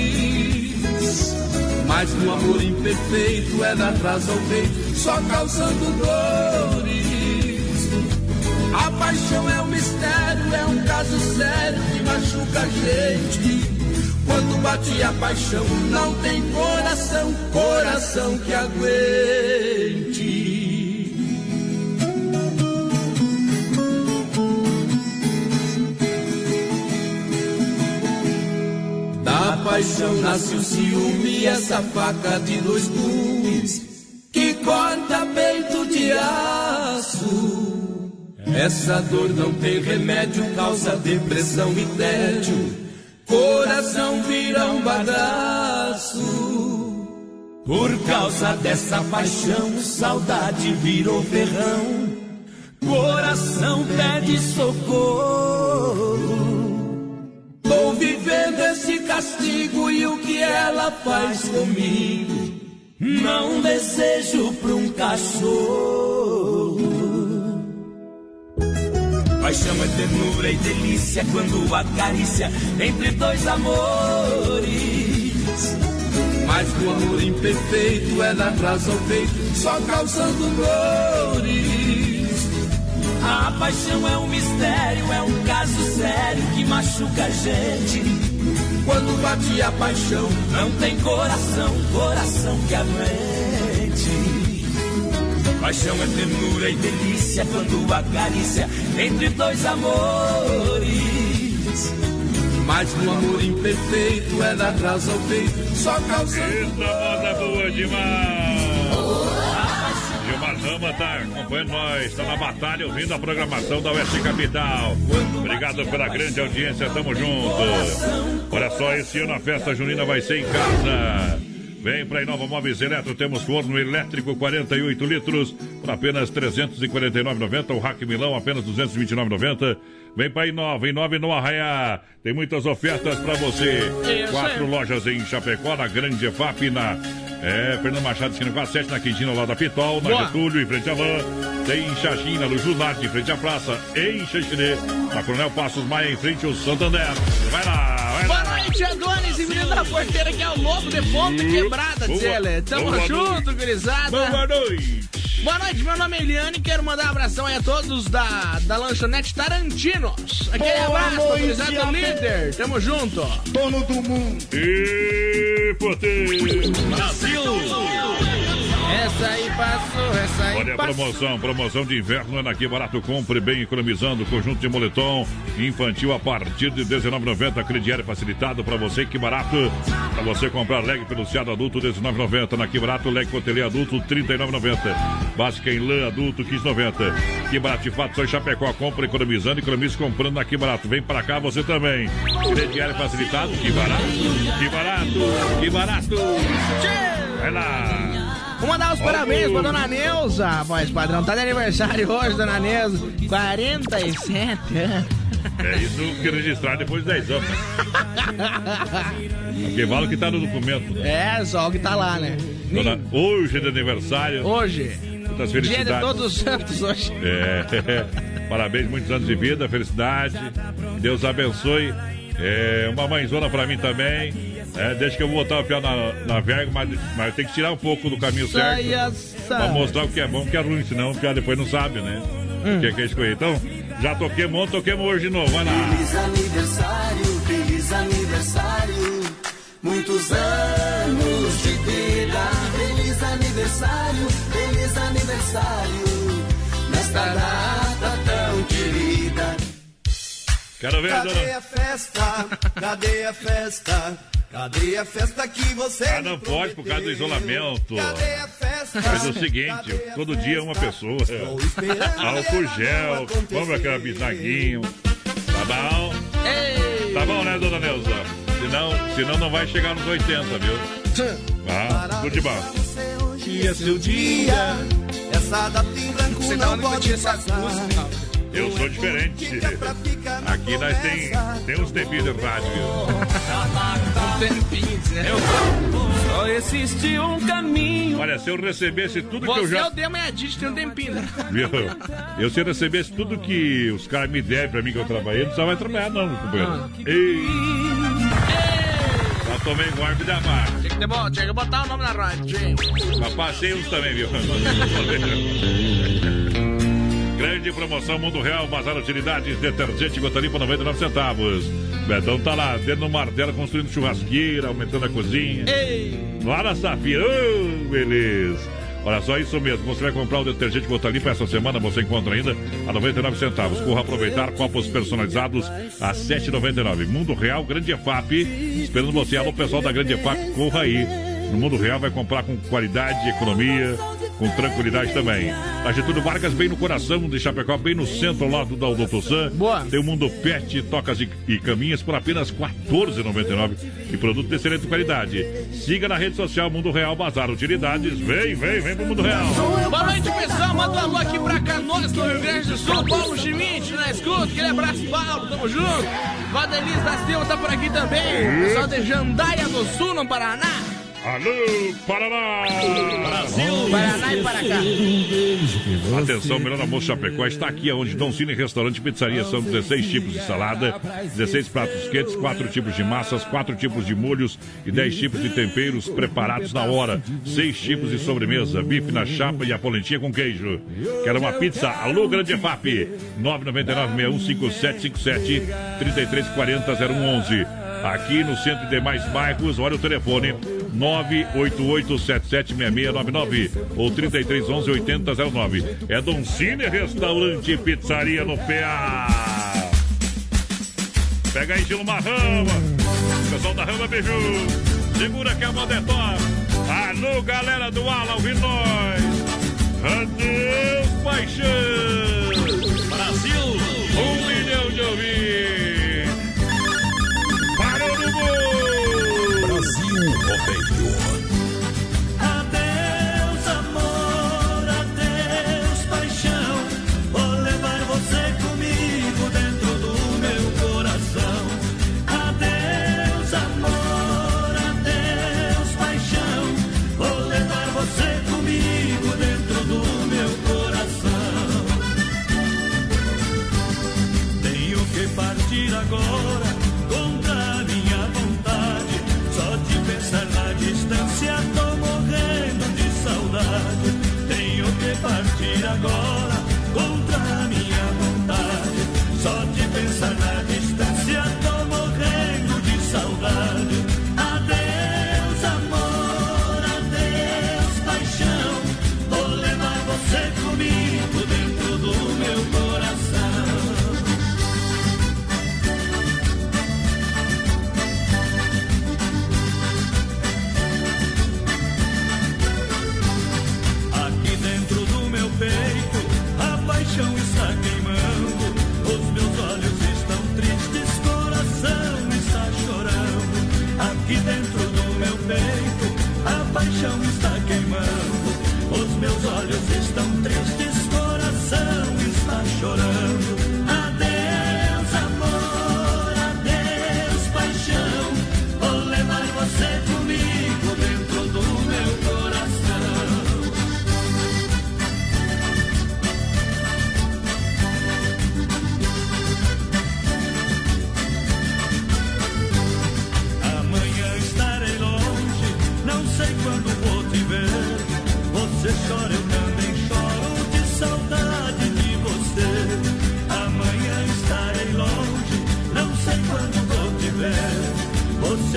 Mas no amor imperfeito ela atrasa o peito, só causando dores. A paixão é um mistério, é um caso sério que machuca a gente. Quando bate a paixão, não tem coração, coração que aguente. Paixão nasce o ciúme, essa faca de dois gumes que corta fiasco. Essa dor não tem remédio, causa depressão e tédio. Coração vira um bagaço. Por causa dessa paixão, saudade virou ferrão. Coração pede socorro. Tô esse castigo e o que ela faz comigo. Não desejo pra um cachorro. Paixão é ternura e delícia quando acarícia entre dois amores. Mas o amor imperfeito ela traz ao peito, só causando dores. A paixão é um mistério, é um caso sério que machuca a gente. Quando bate a paixão, não tem coração, coração que aguente. Paixão é ternura e delícia quando acarícia entre dois amores. Mas no amor imperfeito ela atrasa o peito, só causando. Eita, moda boa demais! Rama tá acompanhando nós, tá na batalha ouvindo a programação da Oeste Capital. Obrigado pela grande audiência, tamo junto. Olha só, esse ano a festa junina vai ser em casa. Vem para Inova Móveis Eletro, temos forno elétrico 48 litros por apenas 349,90. O Rack Milão apenas 229,90. Vem para Inova, Inova no Arraiá. Tem muitas ofertas para você. Quatro lojas em Chapecó, na Grande EFAP, na é, Fernando Machado, esquina 47, na Quintina, lá da Pitol, na Boa. Getúlio, em frente à Van. Tem em Xaxim, na Luz Lunarte, em frente à praça, em Xaxinê. Na Coronel Passos Maia, em frente ao Santander. Vai lá, vai Boa lá. noite, Adonis e menino da porteira, que é o lobo de ponta quebrada, Boa- Zé. Tamo boa junto, gurizada. Boa noite. Boa noite, meu nome é Eliane e quero mandar um abração aí a todos da, da lanchonete Tarantinos. Aquele Boa abraço, amor. líder. Tamo junto. Dono do mundo. E potência. Brasil. Essa aí passou, essa aí Olha a passou. promoção, promoção de inverno é naqui barato, compre bem economizando, conjunto de moletom infantil a partir de R$19,90, crediário facilitado para você, que barato, para você comprar leg peluciado adulto R$19,90, naqui barato, leg cotelê adulto R$39,90, básica em lã adulto R$15,90, que barato de fato, só em Chapecó, compra economizando, economize comprando naqui barato, vem para cá você também, crediário facilitado, que barato, que barato, que barato, vai lá. Vou mandar os parabéns pra dona Neuza, voz padrão. Tá de aniversário hoje, dona Neuza. 47 anos. É isso que registrar depois de 10 anos. Porque vale o que tá no documento. É, só o que tá lá, né? Dona, hoje é de aniversário. Hoje. Muitas Dia de felicidades. Todos os Santos hoje. É, parabéns, muitos anos de vida, felicidade. Deus abençoe. É, uma mãezona pra mim também. É, deixa que eu vou botar o pé na, na verga, mas, mas tem que tirar um pouco do caminho certo. Pra mostrar o que é bom e o que é ruim, senão o cara depois não sabe, né? O que é que é escolher. Então, já toquemos ontem, toquemos hoje de novo. Vai lá. Feliz aniversário, feliz aniversário. Muitos anos de vida. Feliz aniversário, feliz aniversário. Nesta data tão querida. Quero ver, Cadê dona. a festa? Cadê a festa? Cadê a festa que você Ah, não pode por causa do isolamento. Cadê a festa? Mas é o seguinte, todo dia é uma pessoa. Álcool gel, compra aquela bisnaguinho. Tá bom? Tá bom, né, dona Neuza? Senão, senão não vai chegar nos 80, viu? Ah, tudo de bom. Que é seu dia. Essa data em branco Você tá não pode passar. música? Eu sou diferente. Aqui nós tem, tem uns tempinhos de rádio. Um né? Só existe um caminho. Olha, se eu recebesse tudo que eu Você é já. o Dema e a Didi, tem um tempinho, né? Viu? Eu se eu recebesse tudo que os caras me devem pra mim que eu trabalhei, não só vai trabalhar, não, companheiro. Ei! Já tomei golpe da marca. Tinha que, tinha botar o nome na rádio, hein? Mas passei uns também, viu? Grande promoção Mundo Real, Bazar Utilidades, detergente gota limpa 99 centavos. Betão tá lá, dentro do martelo, construindo churrasqueira, aumentando a cozinha. Lá na Safira, ô, beleza. Olha só, isso mesmo. Você vai comprar o detergente gota limpa essa semana, você encontra ainda a 99 centavos. Corra aproveitar copos personalizados a 7,99. Mundo Real, Grande EFAP, esperando você. Alô, pessoal da Grande EFAP, corra aí. No Mundo Real vai comprar com qualidade, economia. Com tranquilidade também. A Getúlio Vargas, bem no coração de Chapecó, bem no centro, ao lado da Doutor Sam. Boa. Tem o Mundo Pet, tocas e, e caminhas por apenas R$ 14,99 e produto de excelente qualidade. Siga na rede social Mundo Real Bazar Utilidades. Vem, vem, vem pro Mundo Real. Boa noite, pessoal. Manda um alô aqui pra Canoas, no Rio Grande do Sul. Paulo Schmidt na escuta. Aquele abraço, Paulo. Tamo junto. Valdelis da Silva tá por aqui também. Pessoal de Jandaia do Sul, no Paraná. Alô, Paraná! Brasil, Paraná e Paracá. Atenção, melhor almoço Chapecó está aqui onde Dom Cine Restaurante e Pizzaria são 16 tipos de salada, 16 pratos quentes, 4 tipos de massas, 4 tipos de molhos e 10 tipos de temperos preparados na hora, 6 tipos de sobremesa, bife na chapa e a polentinha com queijo. Quer uma pizza? Alô, Grande FAP! 999-615757 3340-0111. Aqui no centro e demais bairros, olha o telefone 988776699 ou 3311-8009. É Dom Cine Restaurante Pizzaria no PA. Pega aí, Gilo Marrama. Pessoal da Rama, beijo. Segura que a moda é top. Alô, galera do Ala, ouvindo nós. Adeus, paixão.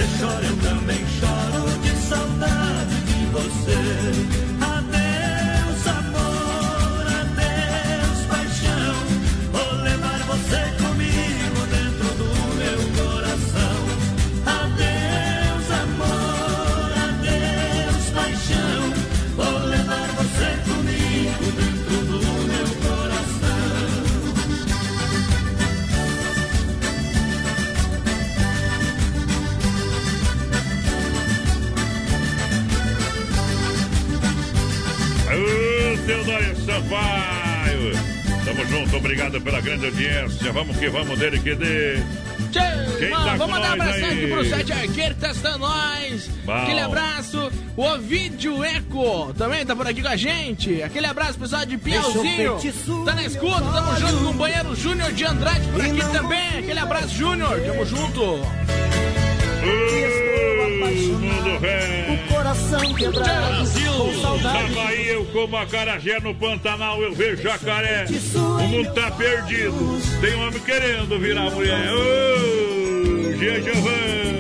Você chora, obrigado pela grande audiência. Vamos que vamos dele que dê. Quem Mano, tá vamos mandar um aí? aqui pro Sete Arqueiro, testando nós. Bom. Aquele abraço. O Ovidio Eco também tá por aqui com a gente. Aquele abraço, pessoal de Piauzinho. Tá na escuta, tamo junto com o banheiro Júnior de Andrade por aqui também. Aquele abraço, Júnior. Tamo junto. Velho. O coração quebrado, com saudade. Na Bahia eu como acarajé, no Pantanal eu vejo jacaré. O mundo tá perdido. Tem homem querendo virar mulher. Ô, Gia Giovanni,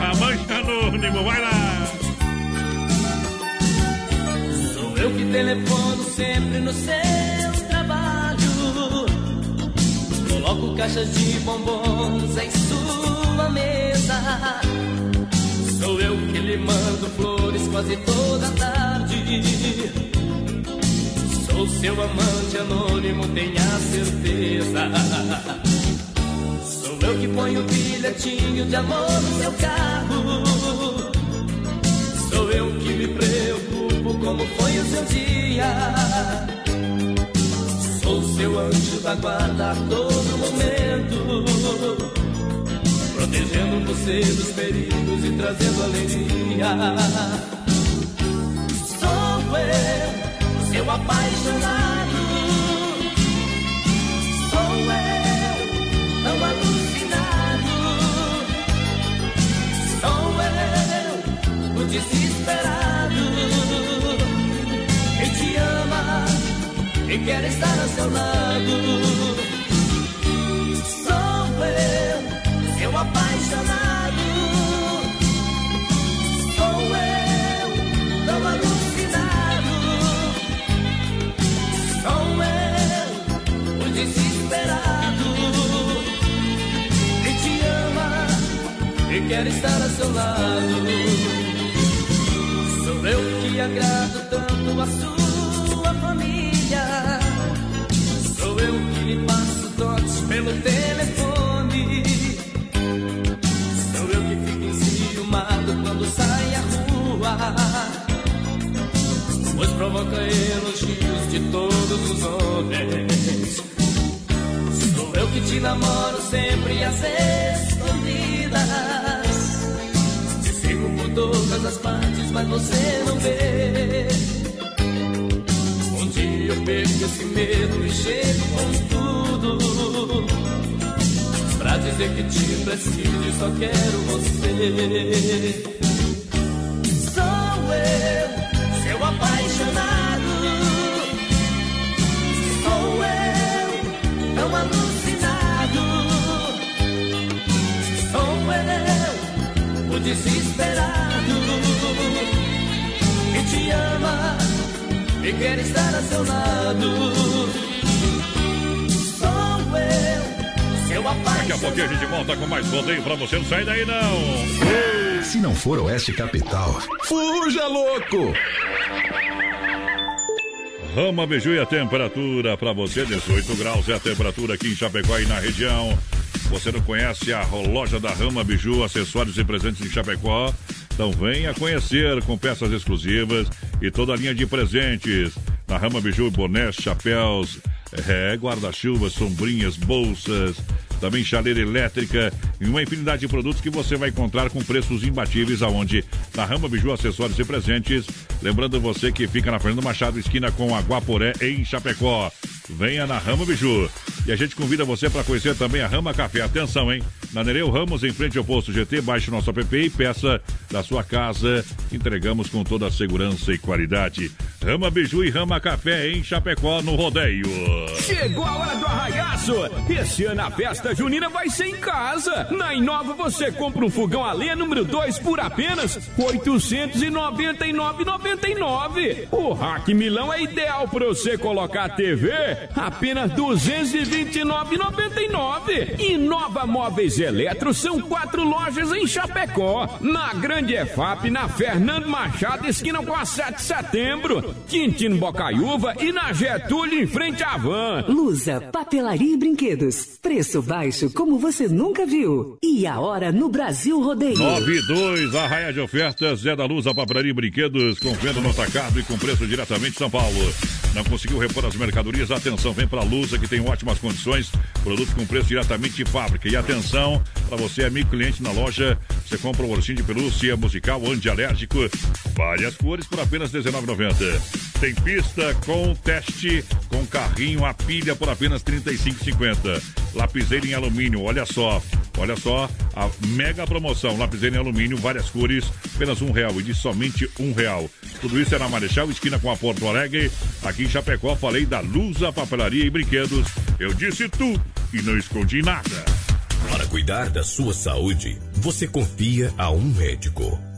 a mancha anônimo, vai lá. Sou eu que telefono sempre no seu trabalho. Coloco caixas de bombons em sua mesa. Sou eu que lhe mando flores quase toda tarde. Sou seu amante anônimo, tenha certeza. Sou eu que ponho o bilhetinho de amor no seu carro. Sou eu que me preocupo como foi o seu dia. Sou seu anjo da guarda a todo momento. Protegendo você dos perigos e trazendo alegria. Sou eu, seu apaixonado. Sou eu, tão alucinado. Sou eu, o desesperado. Quem te ama e quer estar ao seu lado. Quer estar ao seu lado. Sou eu que agrado tanto a sua família. Sou eu que lhe passo toques pelo telefone. Rua. Pois provoca elogios de todos os homens. Sou eu que te namoro sempre às escondidas. Te sigo por todas as partes, mas você não vê. Um dia eu perco esse medo e chego com tudo. Pra dizer que te preciso só quero você. Eu, seu apaixonado. Sou eu, tão alucinado. Sou eu, o desesperado. Que te ama e quer estar a seu lado. Daqui a pouquinho a gente volta com mais rodeio pra você. Não sai daí, não. Se não for Oeste Capital, Fuja, louco! Rama Biju e a temperatura para você, 18 graus é a temperatura aqui em Chapecó e na região. Você não conhece a loja da Rama Biju, acessórios e presentes em Chapecó? Então venha conhecer com peças exclusivas e toda a linha de presentes. Na Rama Biju, bonés, chapéus, é, guarda-chuvas, sombrinhas, bolsas, também chaleira elétrica e uma infinidade de produtos que você vai encontrar com preços imbatíveis aonde na Rama Biju Acessórios e Presentes. Lembrando você que fica na Fernando Machado, esquina com a Guaporé, em Chapecó. Venha na Rama Biju. E a gente convida você para conhecer também a Rama Café. Atenção, hein? Na Nereu Ramos, em frente ao posto GT, baixe nosso app e peça da sua casa. Entregamos com toda a segurança e qualidade. Rama Biju e Rama Café em Chapecó, no rodeio. Chegou a hora do arraiaço! Esse ano a festa junina vai ser em casa. Na Inova você compra um fogão a lenha número 2 por apenas R$ 899,99. O Rack Milão é ideal para você colocar a TV apenas R$ 229,99. Inova Móveis Eletro são quatro lojas em Chapecó. Na Grande EFAP, na Fernando Machado, esquina com a 7 de setembro. Quintino Bocaiúva e na Getúlio, em frente à van. Lusa, papelaria e brinquedos. Preço baixo como você nunca viu. E a hora no Brasil Rodeio. 92, a raia de ofertas é da Luz, a papelaria e brinquedos, com venda no atacado e com preço diretamente de São Paulo. Não conseguiu repor as mercadorias? Atenção, vem para a Lusa, que tem ótimas condições, produtos com preço diretamente de fábrica. E atenção, para você, amigo cliente na loja, você compra um ursinho de pelúcia musical antialérgico, várias cores por apenas R$19,90. Tem pista com teste, com carrinho a pilha por apenas R$ 35,50. Lapiseira em alumínio, olha só. Olha só, a mega promoção, lapiseira em alumínio, várias cores, apenas um real e de somente um real. Tudo isso é na Marechal, esquina com a Porto Alegre. Aqui em Chapecó, falei da Lusa, papelaria e brinquedos. Eu disse tu e não escondi nada. Para cuidar da sua saúde, você confia a um médico.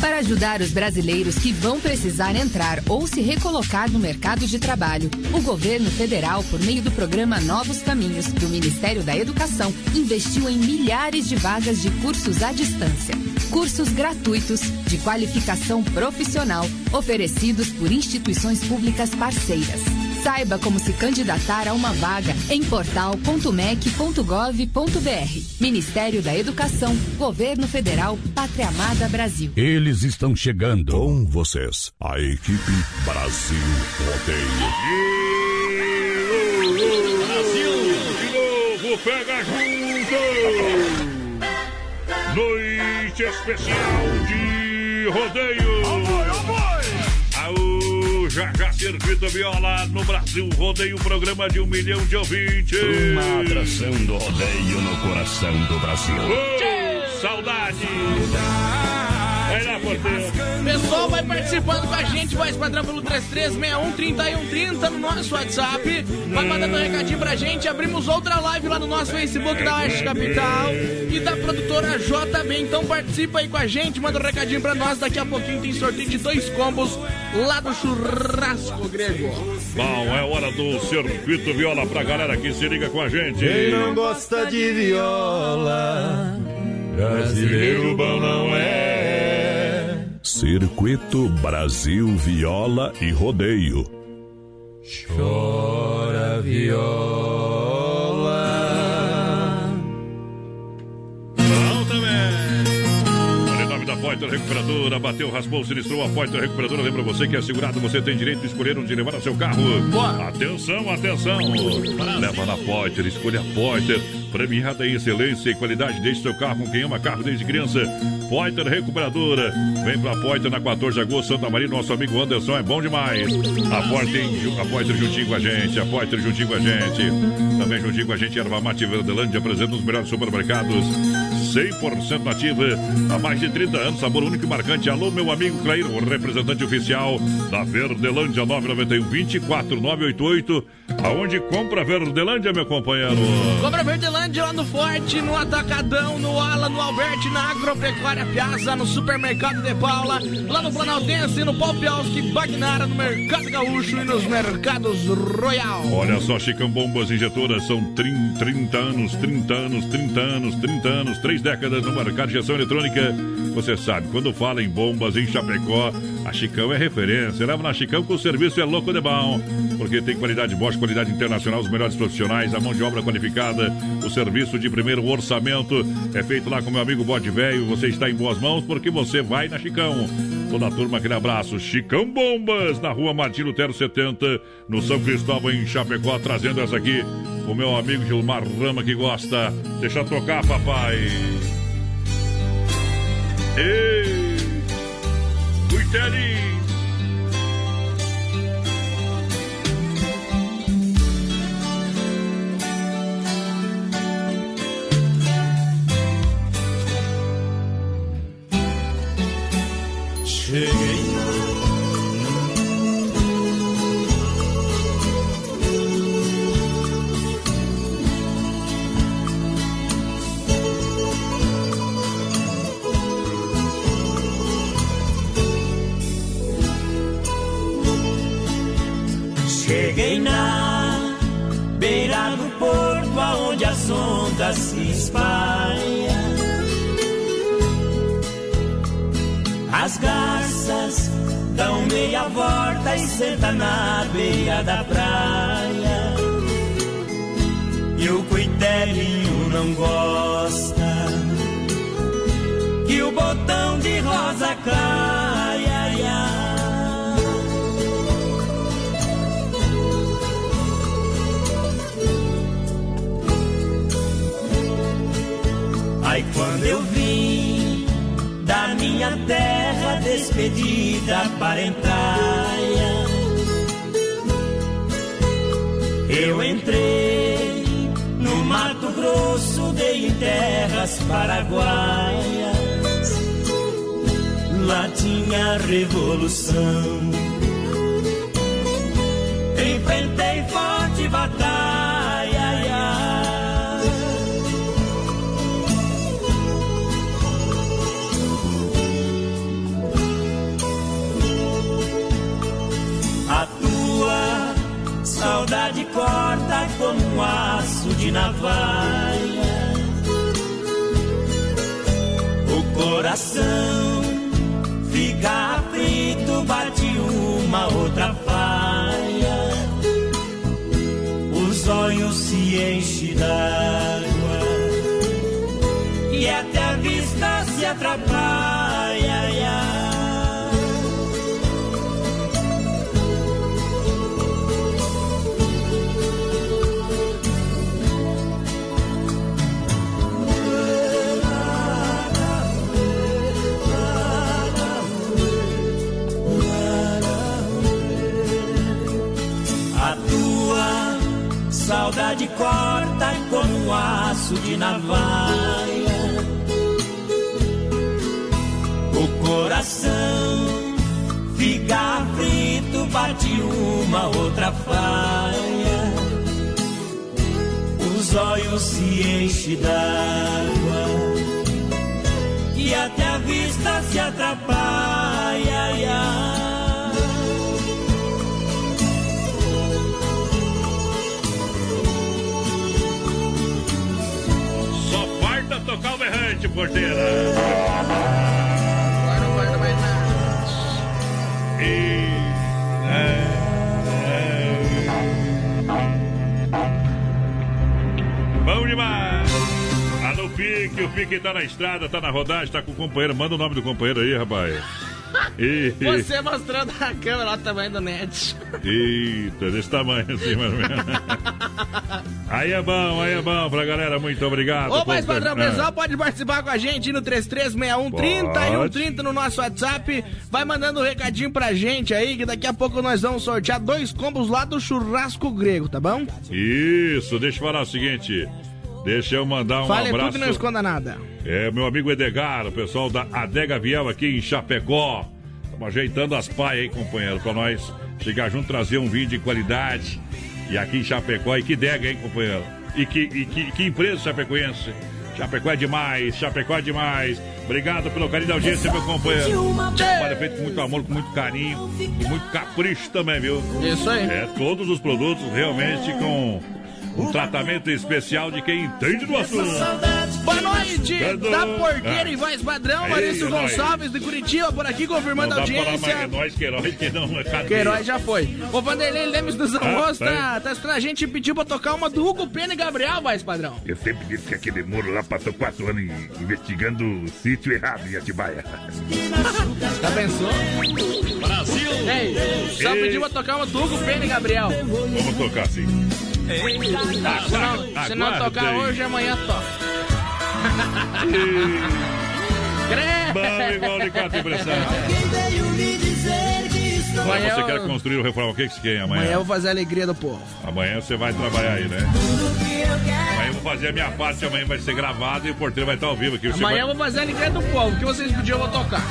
Para ajudar os brasileiros que vão precisar entrar ou se recolocar no mercado de trabalho, o governo federal, por meio do programa Novos Caminhos do Ministério da Educação, investiu em milhares de vagas de cursos à distância. Cursos gratuitos de qualificação profissional oferecidos por instituições públicas parceiras. Saiba como se candidatar a uma vaga em portal.mec.gov.br. Ministério da Educação, Governo Federal, Pátria Amada Brasil. Eles estão chegando. Com vocês, a equipe Brasil Rodeio. Brasil, de novo, pega junto! Noite especial de rodeio. Aô, já já Circuito Viola no Brasil Rodeio, programa de um milhão de ouvintes. Uma atração do rodeio no coração do Brasil. Ô, saudade! Vai lá, porteiro. Pessoal, vai participando com a gente, voz padrão pelo 3361-3130 no nosso WhatsApp. Vai mandando um recadinho pra gente. Abrimos outra live lá no nosso Facebook da Oeste Capital e da produtora JB. Então participa aí com a gente, manda um recadinho pra nós. Daqui a pouquinho tem sorteio de dois combos lá do churrasco grego. Bom, é hora do Circuito Viola pra galera que se liga com a gente. Quem não gosta de viola, brasileiro bom não é. Circuito Brasil Viola e Rodeio. Chora viola. Poiter Recuperadora, bateu, raspou, sinistrou a Poiter Recuperadora. Lembra você que é segurado, você tem direito de escolher onde levar o seu carro. Atenção, atenção. Leva na Poiter, escolha a Poiter. Premiada em excelência e qualidade. Deixe seu carro com quem ama carro desde criança. Poiter Recuperadora. Vem pra Poiter na 14 de agosto, Santa Maria. Nosso amigo Anderson é bom demais. A Poiter, a Poiter juntinho com a gente. A Poiter juntinho com a gente. Também juntinho com a gente, Erva Mate Verdelândia, apresenta os melhores supermercados. 100% nativa. Há mais de 30 anos, sabor único e marcante. Alô, meu amigo Clair, o representante oficial da Verdelândia 991 24988. Aonde compra Verdelândia, meu companheiro? Compra Verdelândia lá no Forte, no Atacadão, no Ala, no Alberti, na Agropecuária Piazza, no Supermercado de Paula, lá no Planaltense, no Palpiauski, Bagnara, no Mercado Gaúcho e nos Mercados Royal. Olha só, Chicão Bombas Injetoras, são 30, 30 anos, 30 anos, 30 anos, 30 anos, três décadas no mercado de injeção eletrônica. Você sabe, quando fala em bombas em Chapecó, a Chicão é referência. Leva na Chicão que o serviço é louco de bom. Porque tem qualidade Bosch, qualidade internacional, os melhores profissionais, a mão de obra qualificada, o serviço de primeiro orçamento é feito lá com meu amigo Bode Velho. Você está em boas mãos porque você vai na Chicão. Toda a turma, aquele abraço. Chicão Bombas, na rua Martim Lutero 70, no São Cristóvão, em Chapecó, trazendo essa aqui. O meu amigo Gilmar Rama que gosta. Deixa tocar, papai. Ei! Cuitelinho! Cheguei. Cheguei na beira do porto aonde as ondas se espalham. As garças dão meia volta e senta na beira da praia. E o coitelinho não gosta que o botão de rosa caia. Da parentaia. Eu entrei no Mato Grosso, dei em terras paraguaias. Lá tinha revolução. Enfrentei forte batalha. Corta como um aço de navalha. O coração fica aflito, bate uma outra falha. Os olhos se enchem d'água e até a vista se atrapalha. Saudade corta como um aço de navalha. O coração fica aflito, bate uma outra falha. Os olhos se enchem d'água e até a vista se atrapalha. Berrante, porteira. Nada. E... Bom demais! Alô, Pique, o Pique tá na estrada, tá na rodagem, tá com o companheiro. Manda o nome do companheiro aí, rapaz. E... Você mostrando a câmera, olha o tamanho do net. Eita, desse tamanho assim, mais ou menos. Aí é bom, aí é bom pra galera, muito obrigado. Ô, por- padrão, Ah. pessoal pode participar com a gente no 3361 30 e 130 no nosso WhatsApp. Vai mandando um recadinho pra gente aí, que daqui a pouco nós vamos sortear dois combos lá do churrasco grego, tá bom? Isso, deixa eu falar o seguinte. Deixa eu mandar um Fale abraço. tudo e não esconda nada. É, meu amigo Edgar, o pessoal da Adega Viel aqui em Chapecó. Estamos ajeitando as paias aí, companheiro, pra nós chegar junto, trazer um vídeo de qualidade. E aqui em Chapecó, e que dega, hein, companheiro? E que, e que, que empresa chapecoense? Chapecó é demais, Chapecó é demais. Obrigado pelo carinho da audiência, meu companheiro. Trabalho feito com muito amor, com muito carinho e muito capricho também, viu? Isso aí. É, todos os produtos realmente com um tratamento especial de quem entende do assunto. Boa noite, Cadê? da Porteira Ah. em voz padrão, Maurício é nóis. Gonçalves de Curitiba, por aqui confirmando a pra falar mais, é audiência. nós, Queiroz, que não, cadê? Queiroz já foi. O Vanderlei Lemes dos Amos Ah, tá, tá escutando a gente e pediu pra tocar uma do Hugo Pena e Gabriel, voz padrão. Eu sempre disse que aquele muro lá passou quatro anos in- investigando o sítio errado em Atibaia. Já pensou? Brasil! Ei, só Ei. pediu pra tocar uma do Hugo Pena e Gabriel. Vamos tocar assim. Se não, se não tocar aí. hoje, amanhã toca. Bom, igual de quatro Amanhã você eu- quer construir o reforma, o que que você quer amanhã? Amanhã eu vou fazer a alegria do povo. Amanhã você vai trabalhar aí, né? Amanhã eu vou fazer a minha parte, amanhã vai ser gravado e o porteiro vai estar ao vivo aqui. Você Amanhã eu vai... vou fazer a alegria do povo. O que vocês pediram, eu vou tocar.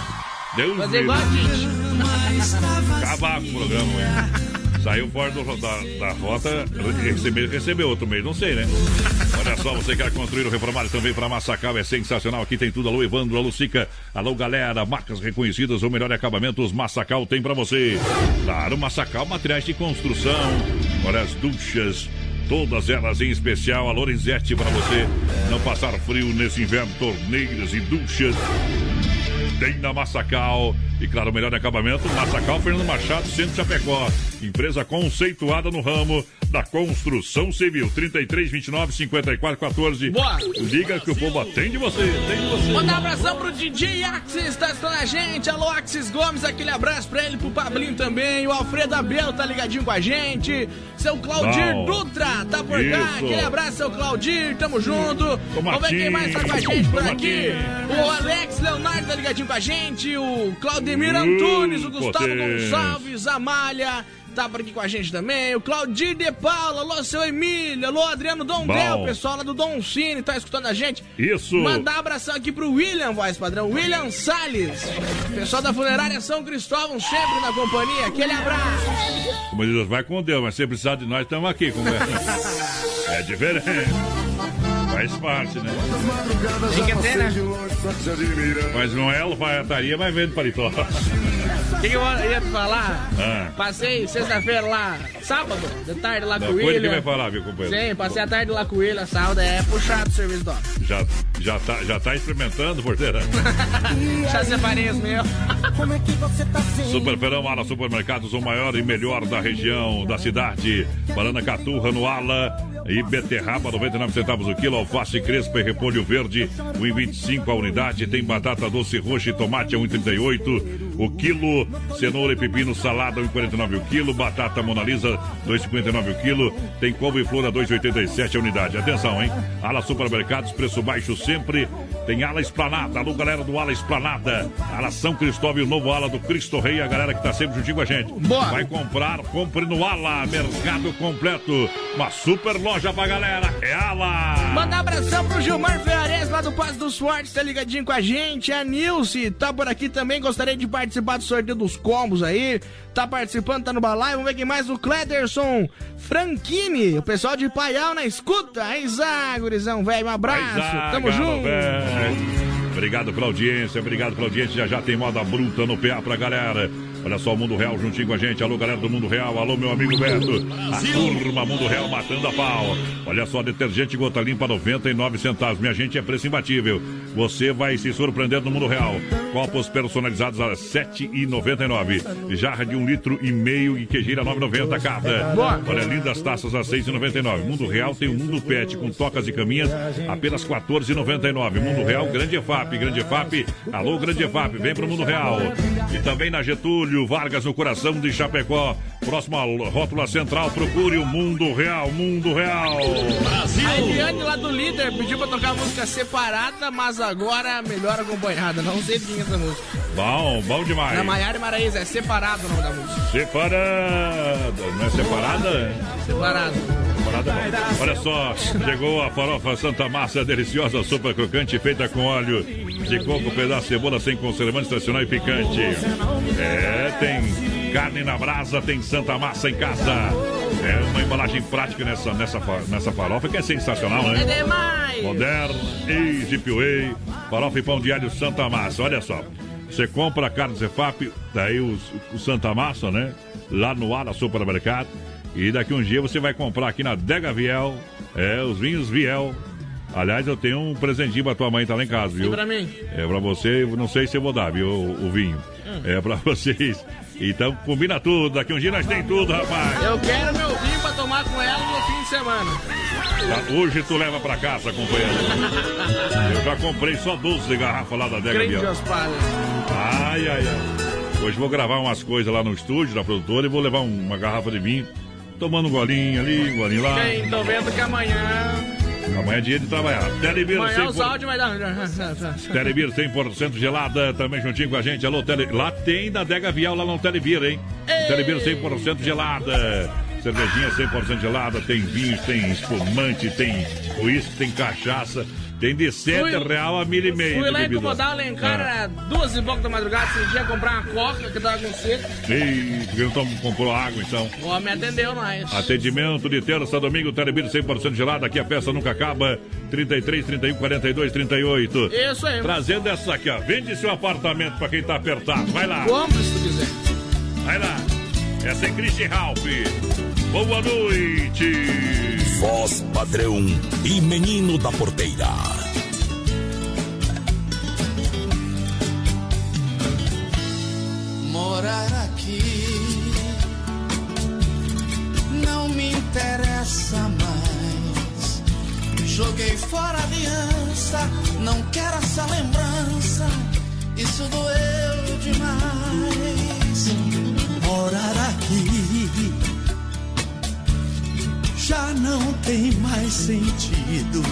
Deus Fazer me igual a livre. gente. Acabar com o programa, hein? Saiu fora do- da, da rota, recebeu, recebeu outro mês, não sei, né? Olha só, você quer construir o reformar também para Massacal, é sensacional. Aqui tem tudo. Alô, Evandro, alô, Sica. Alô, galera, marcas reconhecidas, o melhor acabamento, os Massacal tem para você. Claro, Massacal, materiais de construção. Olha as duchas. Todas elas em especial, a Lorenzetti para você não passar frio nesse inverno, torneiras e duchas tem na Massacal. E claro, o melhor acabamento, Massacal Fernando Machado, Centro Chapecó. Empresa conceituada no ramo. da construção civil. 33 29 54 14. Boa. Liga que o povo atende você. Atende você. Mandar um abração pro DJ Axis, tá escutando a gente. Alô, Axis Gomes, aquele abraço pra ele, pro Pablinho também. O Alfredo Abel tá ligadinho com a gente. Seu Claudir Não. Dutra tá por cá. Isso. Aquele abraço, seu Claudir, tamo junto. Vamos ver quem mais tá com a gente por aqui. O Alex Leonardo tá ligadinho com a gente. O Claudemir Uh, Antunes, o Gustavo potência. Gonçalves, a Malha. Tá por aqui com a gente também. O Claudir De Paula, alô, seu Emílio, alô, Adriano Dondel, pessoal lá do Don Cine, tá escutando a gente. Isso. Mandar um abração aqui pro William, voz padrão. William Salles. Pessoal da funerária São Cristóvão, sempre na companhia. Aquele abraço. Como diz, vai com Deus, mas se precisar de nós, estamos aqui. Como é? é diferente. Faz parte, né? Tem que ter, né? Mas não é alfaiataria, mas vende paletó. O que, que eu ia te falar? Ah. Passei sexta-feira lá, sábado, de tarde lá com o Depois que vai falar, viu, companheiro? Sim, passei a tarde lá com o William, sábado é puxado o serviço do. Já, já, tá, já tá experimentando, porteira? Já separei os meus. Como é que você tá sem? Superferão Ala Supermercados, o maior e melhor da região, da cidade. Banana caturra no Ala e beterraba, 99 centavos o quilo. Alface crespa e repolho verde, 1,25 a unidade. Tem batata doce roxa e tomate a 1,38 o quilo. Cenoura e pepino salada, 1,49 o quilo. Batata Monalisa, 2,59 o quilo. Tem couve-flor a 2,87 a unidade. Atenção, hein? Ala Supermercados, preço baixo sempre. Tem ala esplanada. Alô, galera do ala esplanada. Ala São Cristóvão e o novo ala do Cristo Rei. A galera que tá sempre juntinho com a gente. Boa. Vai comprar, compre no ala. Mercado completo. Uma super loja pra galera. É ala. Mandar um abração pro Gilmar Ferrares lá do Passo dos Fortes, tá ligadinho com a gente. A Nilce tá por aqui também, gostaria de participar do sorteio dos combos aí. Tá participando, tá no balai. Vamos ver quem mais. O Clederson Franchini, o pessoal de Paial na escuta. Aí, Zá, gurizão, velho, um abraço. Vai, Tamo junto. velho. Obrigado pela audiência, obrigado pela audiência. Já já tem moda bruta no PA pra galera. Olha só o Mundo Real juntinho com a gente. Alô, galera do Mundo Real. Alô, meu amigo Beto. A turma Mundo Real matando a pau. Olha só, detergente gota limpa 99 centavos. Minha gente é preço imbatível. Você vai se surpreender no Mundo Real. Copos personalizados a 7,99. Jarra de um litro e meio e queijinha 9,90 cada. Boa. Olha, lindas taças a 6,99. Mundo Real tem o Mundo Pet com tocas e caminhas apenas 14,99. Mundo Real, Grande EFAP, Grande EFAP. Alô, Grande EFAP, vem pro Mundo Real. E também na Getúlio Vargas, no coração de Chapecó. Próxima rótula central, procure o Mundo Real, Mundo Real. A Eliane lá do líder pediu pra tocar música separada, mas agora melhor acompanhada. Não sei quem é essa música. Bom, bom demais. Na Maiara e Maraíza, é separado o nome da música. Separada, não é separada? Separado. Olha só, chegou a farofa Santa Massa, deliciosa, super crocante, feita com óleo de coco, pedaço de cebola sem conservantes, tradicional e picante. É, tem carne na brasa, tem Santa Massa em casa. É uma embalagem prática nessa, nessa, nessa farofa que é sensacional, É né? demais! Moderno, Easy Way, farofa e pão diário Santa Massa. Olha só, você compra a carne Zefap, daí os- o Santa Massa, né? Lá no Ala Supermercado. E daqui um dia você vai comprar aqui na Dega Viel, é, os vinhos Viel. Aliás, eu tenho um presentinho pra tua mãe, tá lá em casa, viu? pra mim? É pra você, não sei se eu vou dar, viu, o, o vinho. Hum. É pra vocês. Então combina tudo, daqui um dia nós tem tudo, rapaz. Eu quero meu vinho pra tomar com ela no fim de semana. Tá, Hoje tu leva pra casa, companheiro. Eu já comprei só 12 garrafas lá da Dega Biel. Ai, ai, ai. Hoje vou gravar umas coisas lá no estúdio, na produtora, e vou levar um- uma garrafa de vinho, tomando um golinho ali, um golinho lá. Quem tô vendo que amanhã. Amanhã é dia de trabalhar. Telebir Amanhã os 100%, áudios vai dar. Telebir 100% gelada, também juntinho com a gente. Alô, Tele... Lá tem da Dega Vial, lá no Telebir, hein? Telebir 100% gelada. Cervejinha 100% gelada, tem vinhos, tem espumante, tem uísque, tem cachaça. Tem de 7 Fui- real a mil e meio. Fui lá bebida. incomodar o Alencar, Ah. era duas e pouco da madrugada, esse dia comprar uma coca que tava com sede. Ei, porque não tom- comprou água, então. O homem atendeu nós. Atendimento de terça domingo, Telebir 100% gelado. Aqui a festa nunca acaba. 33, 31, 42, 38. Isso aí. Trazendo essa aqui, ó. Vende seu apartamento pra quem tá apertado. Vai lá. Compre se tu quiser. Vai lá. Essa é Christian Ralph. Boa noite voz padrão e menino da porteira. Morar aqui não me interessa mais. Joguei fora a aliança, não quero essa lembrança. Isso doeu demais. Morar aqui já não tem mais sentido.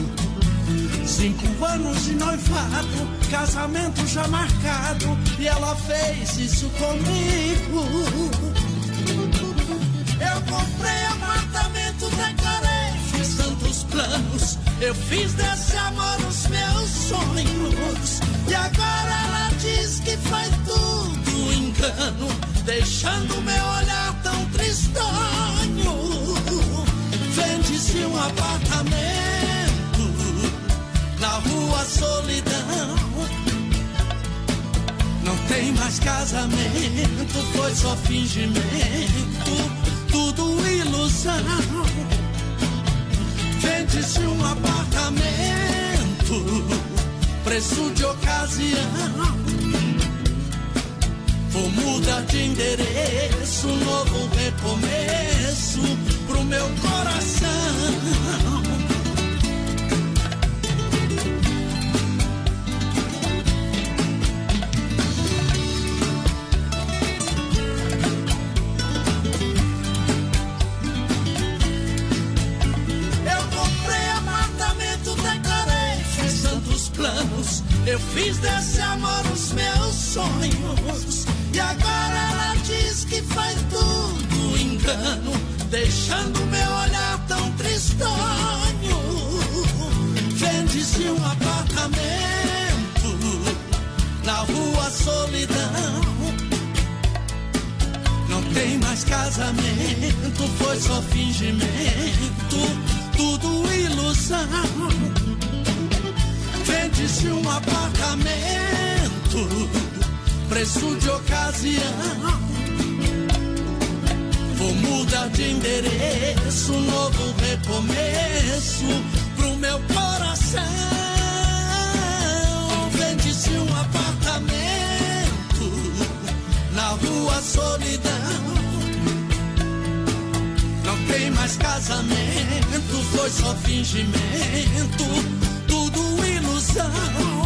Cinco anos de noivado, casamento já marcado, e ela fez isso comigo. Eu comprei apartamento, decorei, fiz tantos planos. Eu fiz desse amor os meus sonhos. E agora ela diz que foi tudo engano, deixando meu olhar tão tristonho. Apartamento na rua Solidão. Não tem mais casamento, foi só fingimento, tudo ilusão. Vende-se um apartamento, preço de ocasião. Vou mudar de endereço, novo recomeço pro meu coração. Eu fiz desse amor os meus sonhos. E agora ela diz que foi tudo engano, deixando meu olhar tão tristonho. Vende-se um apartamento na rua Solidão. Não tem mais casamento, foi só fingimento, tudo ilusão. Vende-se um apartamento, preço de ocasião. Vou mudar de endereço, novo recomeço pro meu coração. Vende-se um apartamento na rua Solidão. Não tem mais casamento, foi só fingimento, tudo ilusão.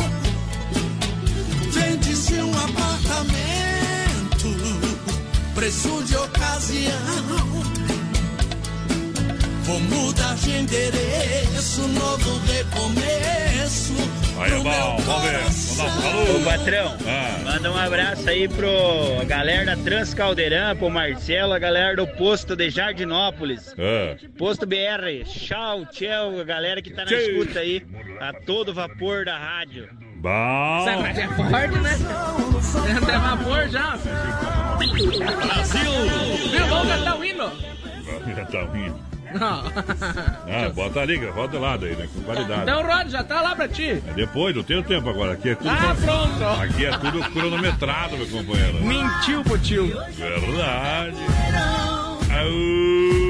Vende-se um apartamento, preço de ocasião. Vou mudar de endereço, novo recomeço. Aí, bom, vamos ver. coração. Vamos lá, falou. Ô patrão, Ah. manda um abraço aí pro a galera da Transcaldeirão, pro Marcelo, a galera do posto de Jardinópolis. Ah. Posto BR, tchau, tchau, a galera que tá na escuta aí, a todo vapor da rádio. Bom. Sai, mas é forte, né? Entra vapor já. Brasil! Viu? Vamos cantar o hino. Já tá ruim. Não. Ah, bota ali, roda do lado aí, né? Com qualidade. Então, Rod, já tá lá pra ti. É Depois, não tenho tempo agora. Aqui é tudo. Ah, pronto. Aqui é tudo cronometrado, meu companheiro. Mentiu pro tio. Verdade. Au,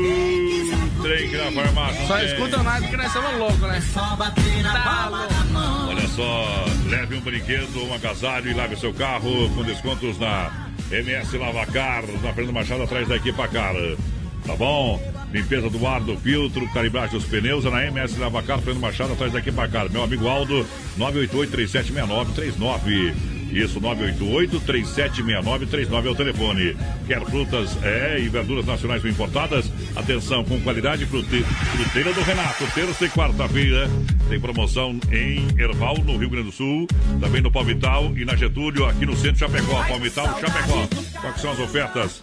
trem que na farmácia. Só escuta nós porque nós somos loucos, né? Tá louco. Olha só, leve um brinquedo, um agasalho e lave seu carro com descontos na MS Lavacar, na Fernando Machado, atrás da equipa Cara. Tá bom? Limpeza do ar, do filtro, calibragem dos pneus, é na MS Lavacar, Fernando Machado, atrás da equipa Cara. Meu amigo Aldo, 988-376939. Isso, 988-376939 é o telefone. Quer frutas é, e verduras nacionais ou importadas? Atenção, com qualidade, frute... fruteira do Renato. Terça e quarta-feira tem promoção em Erval, no Rio Grande do Sul. Também no Palmital e na Getúlio, aqui no centro de Chapecó. Palmital, Chapecó. Quais são as ofertas?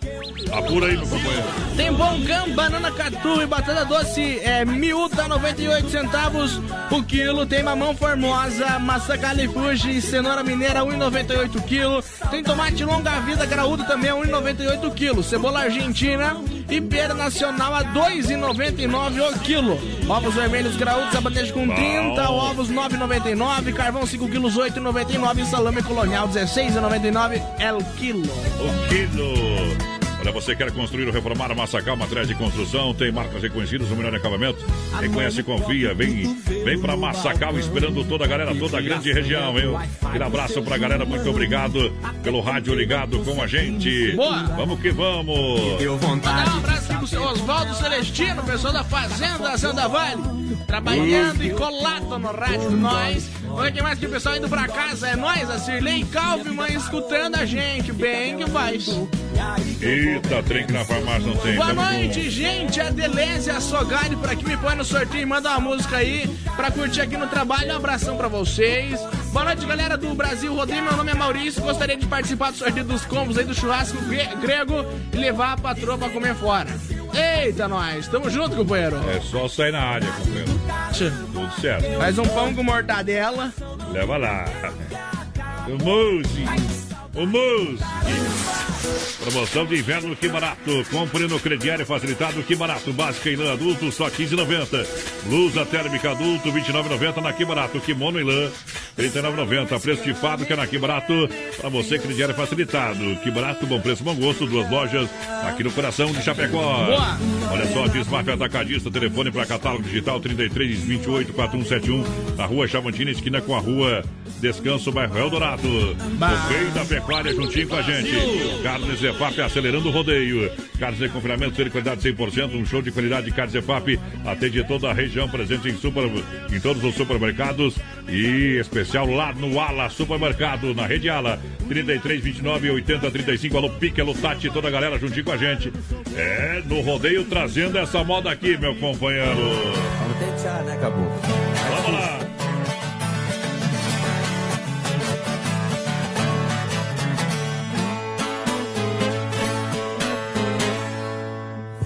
Apura aí, meu companheiro. Tem cam, banana catu e batata doce é, miúda, 98 centavos o quilo. Tem mamão formosa, maçã califuge e cenoura mineira, 1,98 quilo. Tem tomate longa vida graúdo também, 1,98 quilo. Cebola argentina e pera nacional a 2,99 o quilo. Ovos vermelhos graúdos, a bandeja com 30, ovos 9,99, carvão 5 quilos, 8,99 e salame colonial 16,99 é o quilo. O quilo. Olha, você quer construir ou reformar Massacal, materiais de construção, tem marcas reconhecidas, o melhor acabamento. Reconhece e confia. Vem, vem pra Massacal, esperando toda a galera, toda a grande região, viu? Aquele abraço pra galera, muito obrigado pelo rádio ligado com a gente. Boa. Vamos que vamos. Mandar um abraço aqui pro seu Oswaldo Celestino, pessoal da Fazenda Santa Vale, trabalhando e colado no rádio Nós. Olha que mais que o pessoal indo pra casa, é nós, a Cirlei Kaufmann escutando a gente, bem que faz. Eita, trem que na farmácia não tem. Boa noite, gente. A Deleuze a Sogari por aqui me põe no sorteio e manda uma música aí pra curtir aqui no trabalho. Um abração pra vocês. Boa noite, galera do Brasil Rodeio. Meu nome é Maurício. Gostaria de participar do sorteio dos combos aí do churrasco gre- grego e levar a patroa pra comer fora. Eita, nós. Tamo junto, companheiro. É só sair na área, companheiro. Tudo certo. Faz um pão com mortadela. Leva lá. O Muse. Promoção de inverno Que Barato. Compre no crediário facilitado Que Barato. Básica em lã adulto só 15,90. Blusa térmica adulto 29,90 na Que Barato. Kimono em lã 39,90. Preço de fábrica na Que Barato. Para você crediário facilitado. Que Barato, bom preço, bom gosto. Duas lojas aqui no coração de Chapecó. Boa. Olha só, Desmaf Atacadista, telefone para catálogo digital 33 28 4171, na rua Chavantina, esquina com a rua Descanso, bairro Eldorado. O Rei da Pecuária juntinho com a gente. Carnes Zefap acelerando o rodeio. Carnes de confinamento, ser qualidade 100%, um show de qualidade de carnes Zefap. Atende toda a região, presente em, super, em todos os supermercados e especial lá no Ala Supermercado, na rede Ala. 33 29 80 35. Alô Pique, alô Tati, toda a galera juntinho com a gente. É, no rodeio trazendo essa moda aqui, meu companheiro. Vamos tentar, né, Cabo? Vamos lá.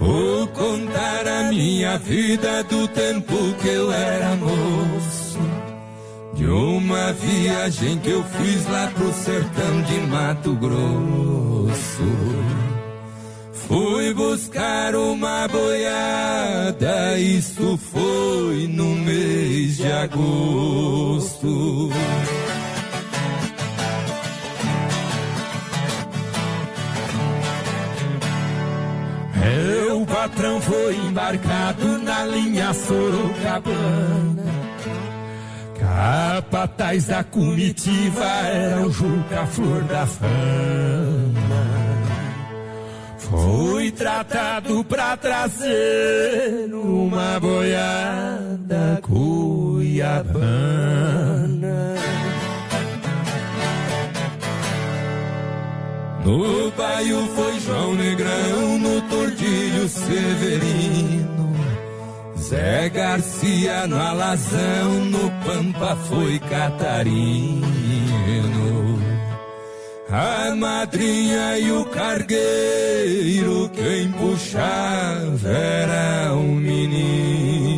Vou contar a minha vida do tempo que eu era moço. De uma viagem que eu fiz lá pro sertão de Mato Grosso. Fui buscar uma boiada, isso foi no mês de agosto. É, o patrão foi embarcado na linha Sorocabana. Capataz da comitiva era o Juca Flor da Fama. Foi tratado pra trazer uma boiada cuiabana. No baio foi João Negrão, no Tordilho Severino. Zé Garcia no Alazão, no Pampa foi Catarino. A madrinha e o cargueiro, quem puxava era um menino.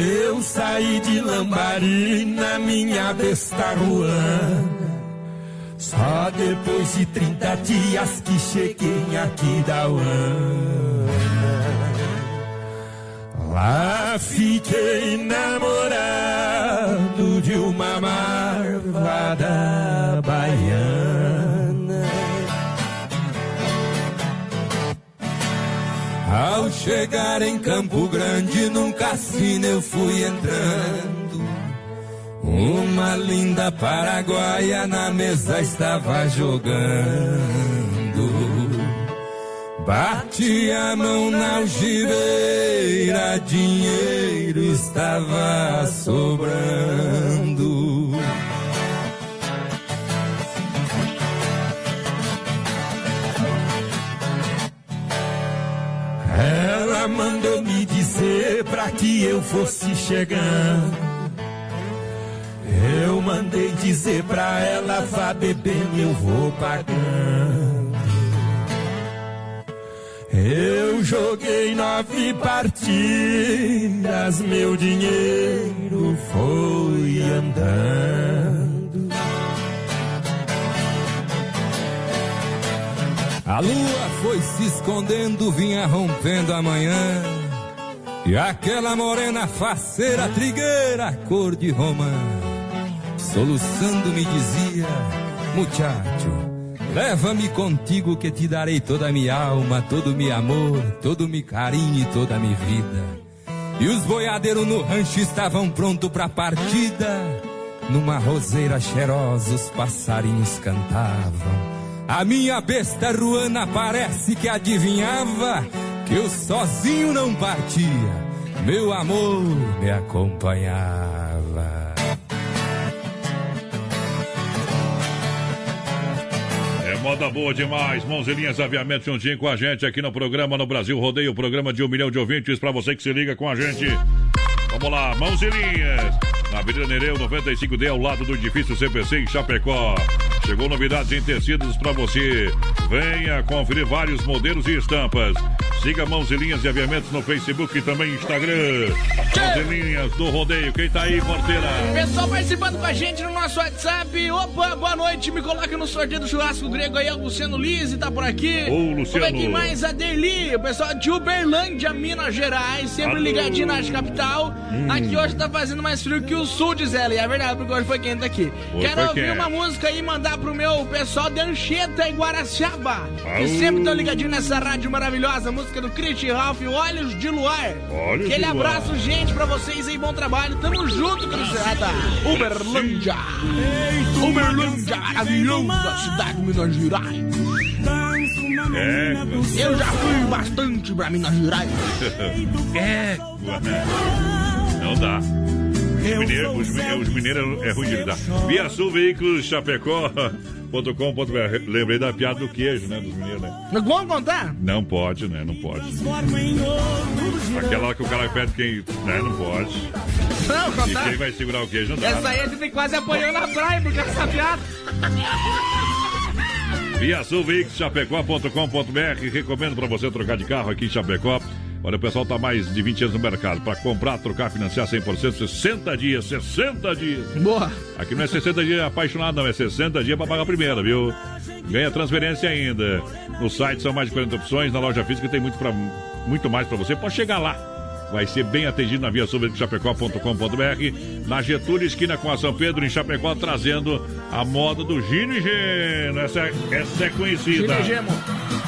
Eu saí de Lambari na minha besta ruana. Só depois de 30 dias que cheguei aqui da Uana. Lá fiquei namorado de uma marvada baiana. Ao chegar em Campo Grande, num cassino eu fui entrando. Uma linda paraguaia na mesa estava jogando. Bati a mão na algibeira, dinheiro estava sobrando. Ela mandou me dizer pra que eu fosse chegando. Eu mandei dizer pra ela, vá bebendo, eu vou pagando. Eu joguei nove partidas, meu dinheiro foi andando. A lua foi se escondendo, vinha rompendo a manhã. E aquela morena faceira, trigueira, cor de romã, soluçando me dizia, muchacho, leva-me contigo que te darei toda a minha alma, todo meu amor, todo meu carinho e toda a minha vida. E os boiadeiros no rancho estavam prontos pra partida. Numa roseira cheirosa os passarinhos cantavam. A minha besta ruana parece que adivinhava que eu sozinho não partia. Meu amor me acompanhava. É moda boa demais. Mãozinhas Aviamento juntinho com a gente aqui no programa no Brasil Rodeio, programa de um milhão de ouvintes para você que se liga com a gente. Vamos lá, Mãozinhas. Na Avenida Nereu 95D, ao lado do edifício CPC em Chapecó. Chegou novidades em tecidos para você. Venha conferir vários modelos e estampas. Siga Mãos e Linhas de Aviamentos no Facebook e também Instagram. Mãos e Linhas do Rodeio. Quem tá aí, porteira? Pessoal participando com a gente no nosso WhatsApp. Opa, boa noite. Me coloca no sorteio do churrasco grego aí. O Luciano Lise tá por aqui. Ô, Luciano. Como é que mais? A Derli. O pessoal de Uberlândia, Minas Gerais. Sempre Alô. ligadinho na Capital. Hum. Aqui hoje tá fazendo mais frio que o sul, diz ela. E é verdade, porque hoje foi quente aqui. Hoje Quero ouvir quente. uma música aí e mandar pro meu pessoal de Anchieta e Guaraciaba. Que sempre estão ligadinhos nessa rádio maravilhosa. Música do Christian Ralph, Olhos de Luar. Olhos Aquele de Luar. abraço, gente, pra vocês aí. Bom trabalho. Tamo junto, cruzada. Uberlândia. Uberlândia, maravilhosa cidade de Minas Gerais. É, Eu já fui bastante pra Minas Gerais. É. Não dá. Os mineiros, os, mi- os mineiros é ruim de lidar. Via Sul Veículos Chapecó.com.br. Lembrei da piada do queijo, né? Dos mineiros, né? Não vamos contar? Não pode, né? Não pode. Aquela que o cara pede quem. Né? Não pode. Não, E contar. quem vai segurar o queijo não dá. Essa aí a gente quase apanhou na praia por causa dessa piada. Via Sul Veículos Chapecó.com.br. Recomendo para você trocar de carro aqui em Chapecó. Olha, o pessoal tá mais de 20 anos no mercado. Para comprar, trocar, financiar 100%, 60 dias, 60 dias. Boa. Aqui não é 60 dias apaixonado, não. É 60 dias para pagar a primeira, viu? Ganha transferência ainda. No site são mais de 40 opções. Na loja física tem muito, pra, muito mais para você. Pode chegar lá. Vai ser bem atendido na Via Chapecó.com.br. Na Getúlio, esquina com a São Pedro, em Chapecó, trazendo a moda do Gino e Geno. Essa, é- essa é conhecida. Gino e Gemo.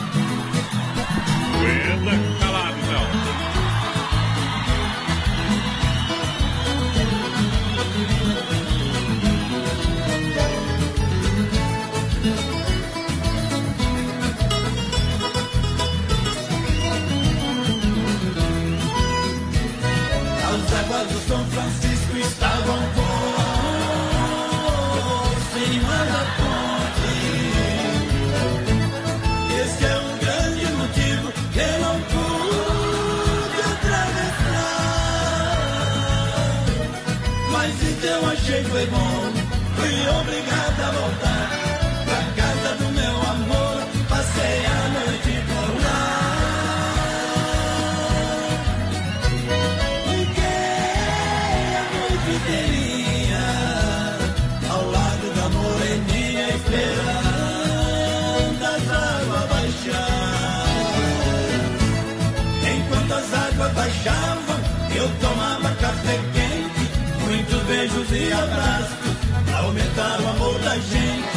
Muitos beijos e abraços, pra aumentar o amor da gente.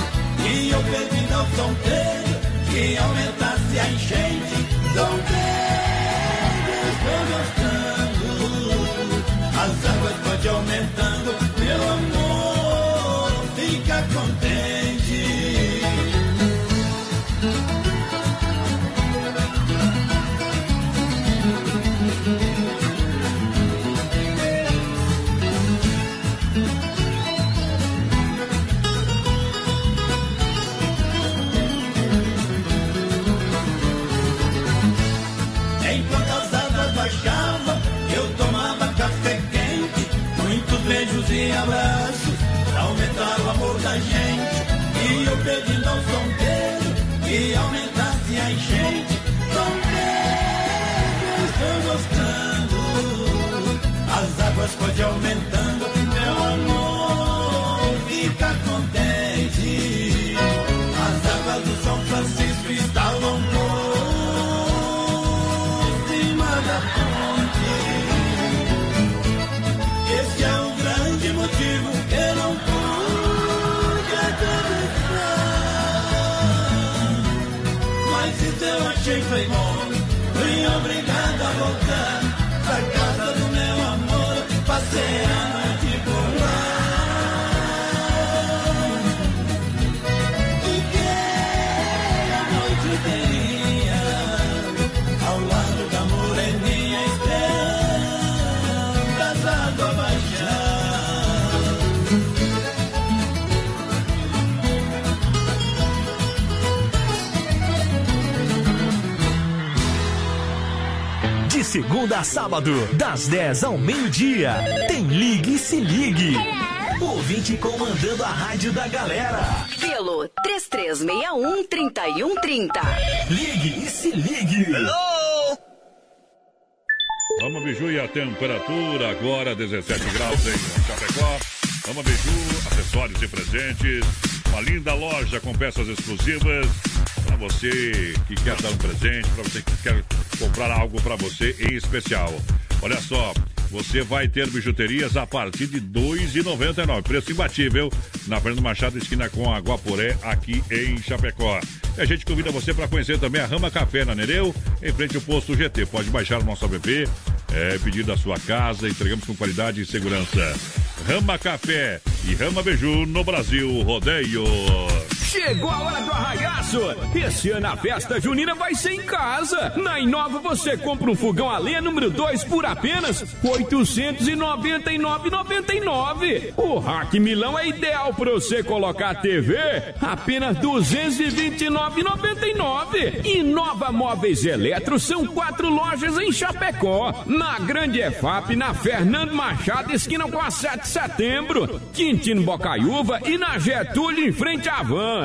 E eu pedindo ao São Pedro que aumentasse a enchente. São Pedro, estou gostando. As águas pode aumentando, abraços, pra aumentar o amor da gente. E eu pedindo ao São Pedro que aumentasse a enchente. São Pedro, estou gostando, as águas pode aumentando, achei foi bom. Fui obrigado a voltar pra casa do segunda a sábado, das 10 ao meio-dia, tem Ligue e Se Ligue. Ouvinte comandando a rádio da galera. Pelo 3361-3130. Ligue e Se Ligue. Vamos, Biju, e a temperatura agora 17 graus em Chapecó. Vamos, Biju, acessórios e presentes. Uma linda loja com peças exclusivas para você que quer dar um presente, para você que quer comprar algo para você em especial. Olha só, você vai ter bijuterias a partir de R$ 2,99. Preço imbatível na Fernando Machado, esquina com a Guaporé, aqui em Chapecó. E a gente convida você para conhecer também a Rama Café na Nereu, em frente ao posto GT. Pode baixar o nosso app, é, pedir da sua casa, entregamos com qualidade e segurança. Rama Café e Rama Beiju no Brasil Rodeio. Chegou a hora do arraiaço! Esse ano a festa junina vai ser em casa! Na Inova você compra um fogão a lenha número 2 por apenas R$ 899,99. O Rack Milão é ideal para você colocar a TV apenas R$ 229,99. Inova Móveis Eletro são quatro lojas em Chapecó. Na Grande EFAP, na Fernando Machado, esquina com a 7 de setembro. Quintino Bocaiúva e na Getúlio, em frente à Van.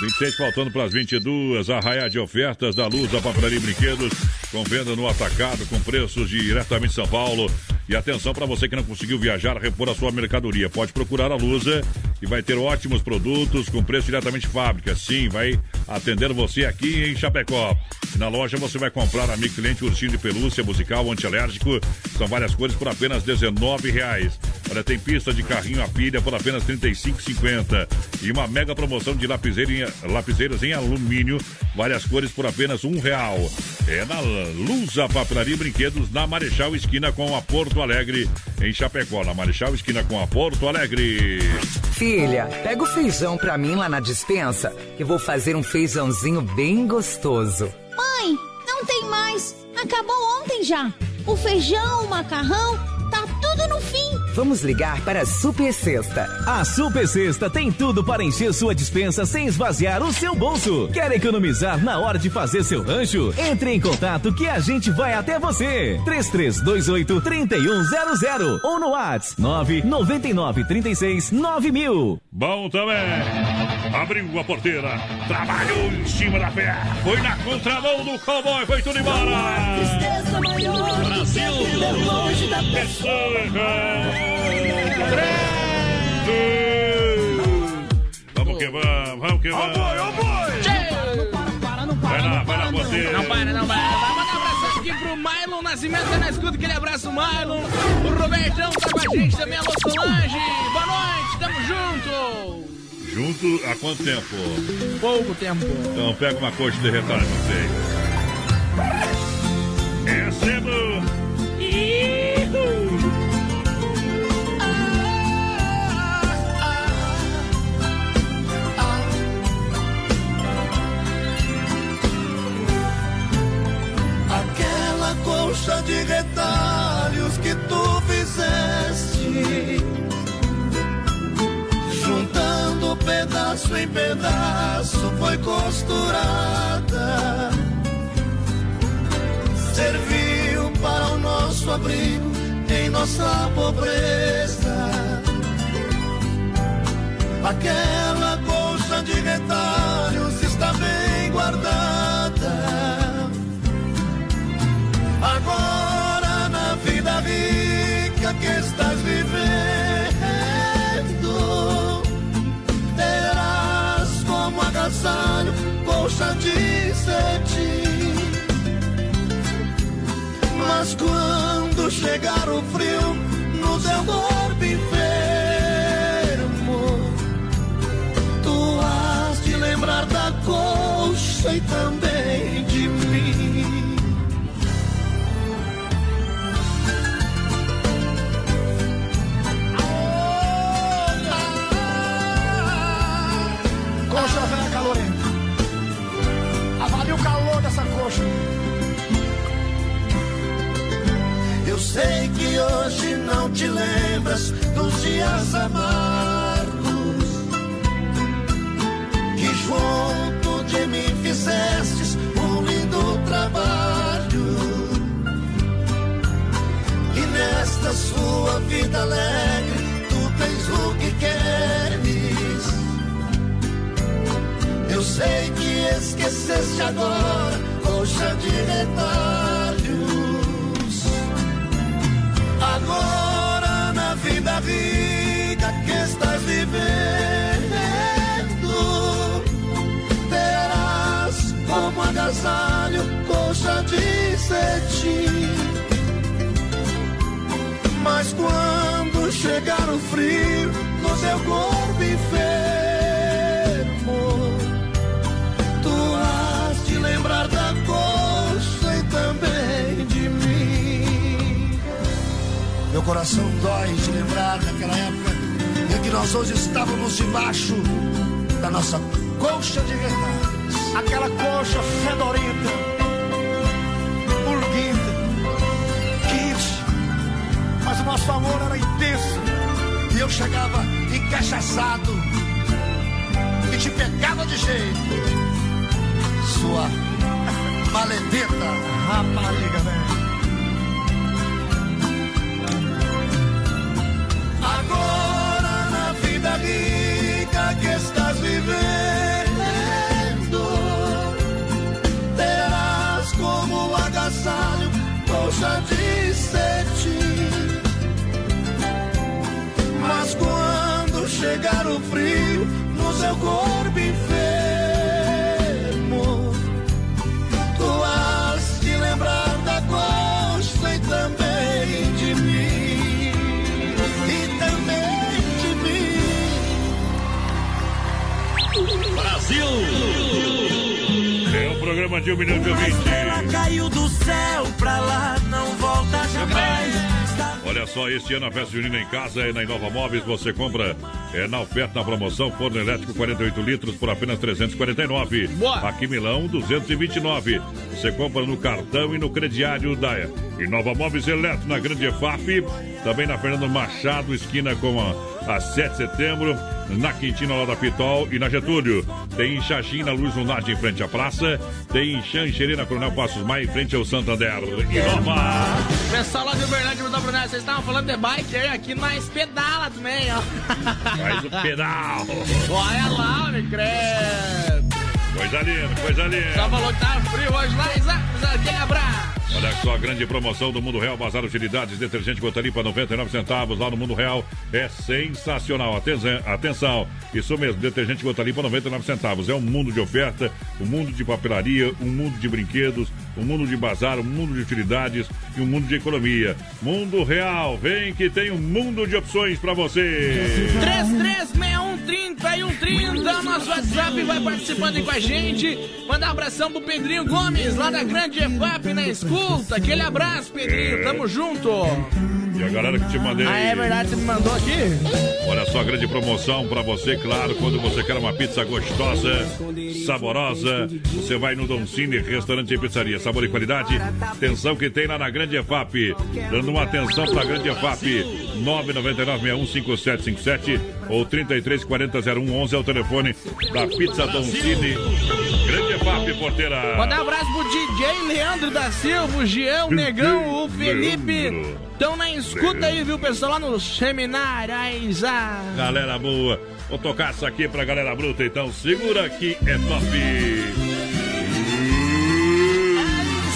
26 faltando para as 22, arraia de ofertas da Luz, a papelaria brinquedos, com venda no atacado, com preços diretamente de São Paulo. E atenção para você que não conseguiu viajar, repor a sua mercadoria. Pode procurar a Lusa e vai ter ótimos produtos com preço diretamente de fábrica. Sim, vai atender você aqui em Chapecó. Na loja você vai comprar a Cliente ursinho de pelúcia musical antialérgico. São várias cores por apenas 19,00 reais. Olha, tem pista de carrinho a pilha por apenas R$ 35,50. E uma mega promoção de lapiseira em- lapiseiras em alumínio, várias cores por apenas um real. É na Lusa Papelaria e Brinquedos, na Marechal Esquina com a Porto Alegre, em Chapecó. Na Marechal Esquina com a Porto Alegre. Filha, pega o feijão pra mim lá na dispensa, que vou fazer um feijãozinho bem gostoso. Mãe, não tem mais. Acabou ontem já. O feijão, o macarrão, tá tudo no fim. Vamos ligar para a Super Sexta. A Super Sexta tem tudo para encher sua dispensa sem esvaziar o seu bolso. Quer economizar na hora de fazer seu rancho? Entre em contato que a gente vai até você. 3328 3100 ou no WhatsApp 999 36 9000. Bom também. Abriu a porteira, trabalhou em cima da pé, foi na contramão do cowboy, foi tudo embora. Tristeza maior Brasil, longe da Vamos que vamos, vamos que vamos. Vai lá, vai lá você. Não para, não para. Um aqui pro Mylon Nascimento, tá na escuta, aquele abraço, Mylon. O Robertão tá com a gente também, alô Solange. Boa noite, tamo junto. Junto há quanto tempo? Pouco tempo. Então pega uma coxa de retalho, não sei. Pedaço em pedaço, foi costurada. Serviu para o nosso abrigo em nossa pobreza. Aquela colcha de retalhos está bem guardada. Agora aniversário, colcha de cetim. Mas quando chegar o frio, no seu corpo enfermo, tu has de lembrar da colcha e também de coxa. Eu sei que hoje não te lembras dos dias amargos que junto de mim fizestes um lindo trabalho. E nesta sua vida alegre tu tens o que queres. Eu sei que esqueceste agora, coxa de retalhos. Agora na vida rica que estás vivendo, terás como agasalho coxa de cetim. Mas quando chegar o frio no seu corpo enfermo, coração dói de lembrar daquela época em que nós hoje estávamos debaixo da nossa colcha de verdades. Aquela colcha fedorenta, purguenta, quente. Mas o nosso amor era intenso. E eu chegava encaixaçado e te pegava de jeito. Sua maledeta rapariga, velho. Colcha de cetim. Mas quando chegar o frio no seu corpo enfermo, tu has de lembrar da costa e também de mim. E também de mim. Brasil! É o programa de um milhão de ouvintes. Ela caiu do céu Olha só, este ano a festa junina em casa é na Inova Móveis. Você compra é, na oferta, na promoção, forno elétrico 48 litros por apenas 349. Aqui em Milão, 229. Você compra no cartão e no crediário da Inova Móveis Eletro, na Grande EFAP. Também na Fernando Machado, esquina com a, a 7 de setembro. Na Quintina, lá da Pitol e na Getúlio. Tem Xaxim na Luz Lunardi em frente à praça. Tem Xanxerê na Coronel Passos Maia em frente ao Santander. Inova! Pessoal lá de Uberlândia, Bruno Brunel, vocês estavam falando de bike aí, aqui nós pedala também, ó. Faz o pedal. Olha lá, me credo. Coisa linda, coisa linda. Só falou que tá frio hoje lá, Isaac, aquele abraço. Olha só a grande promoção do Mundo Real, Bazar Utilidades, detergente gota limpa 99 centavos lá no Mundo Real. É sensacional. Atenção, atenção. Isso mesmo, detergente gota limpa 99 centavos. É um mundo de oferta, um mundo de papelaria, um mundo de brinquedos, um mundo de bazar, um mundo de utilidades e um mundo de economia. Mundo Real, vem que tem um mundo de opções para você. 336130 e 130, nosso WhatsApp vai participando aí com a gente. Mandar um abração pro Pedrinho Gomes, lá da Grande EFAP, na escuta. Aquele abraço, Pedrinho, tamo junto. E a galera que te mandei. Ah, é verdade, você me mandou aqui? Olha só a grande promoção para você, claro, quando você quer uma pizza gostosa, saborosa, você vai no Don Cine, restaurante e pizzaria, sabor e qualidade. Atenção que tem lá na Grande EFAP. Dando uma atenção para a Grande EFAP. 999-615757 ou 3340-0111 é o telefone da Pizza Don Cine. Grande EFAP, porteira. Mandar um abraço pro DJ Leandro da Silva, o Jean, o Negão, o Felipe. Estão na escuta aí, viu, pessoal, lá no seminário. Aí, já. Galera boa. Vou tocar isso aqui pra galera bruta, então segura que é top.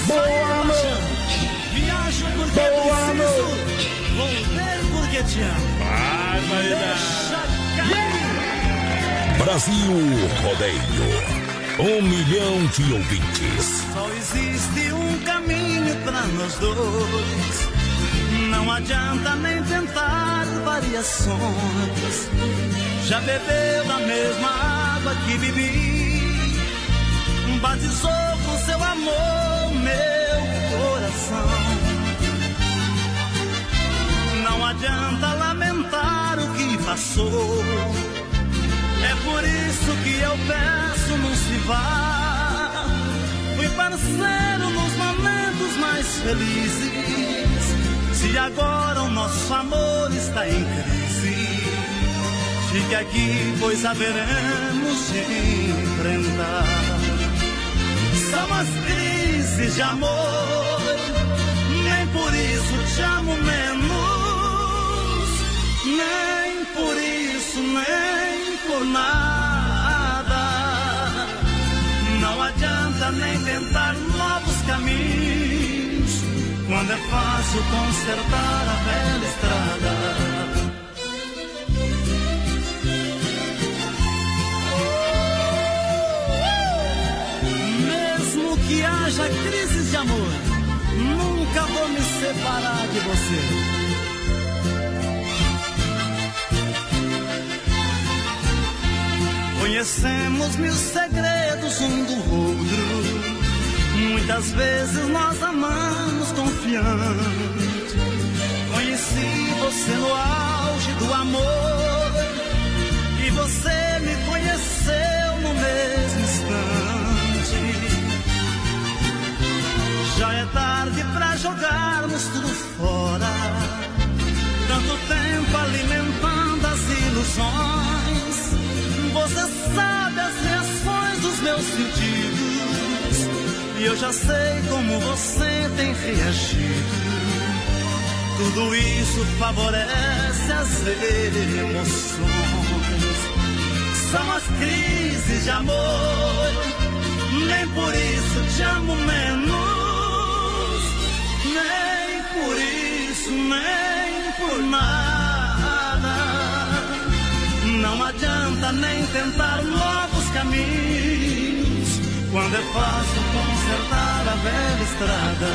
Boa noite. Viajo porque Boa preciso. Volver porque te amo. Brasil Rodeio. Um milhão de ouvintes. Só existe um caminho pra nós dois. Não adianta nem tentar variações. Já bebeu da mesma água que bebi. batizou com seu amor meu coração. Não adianta lamentar o que passou. É por isso que eu peço, não se vá. Fui parceiro nos momentos mais felizes. Se agora o nosso amor está em crise, fique aqui, pois haveremos de enfrentar. São as crises de amor, nem por isso quando é fácil consertar a velha estrada. Mesmo que haja crises de amor, nunca vou me separar de você. Conhecemos mil segredos um do outro. Muitas vezes nós amamos confiante. Conheci você no auge do amor. E você me conheceu no mesmo instante. Já é tarde pra jogarmos tudo fora. Tanto tempo alimentando as ilusões. Você sabe as reações dos meus sentidos. E eu já sei como você tem reagido. Tudo isso favorece as emoções. São as crises de amor. Nem por isso te amo menos. Nem por isso, nem por nada. Não adianta nem tentar novos caminhos, quando é fácil consertar a velha estrada.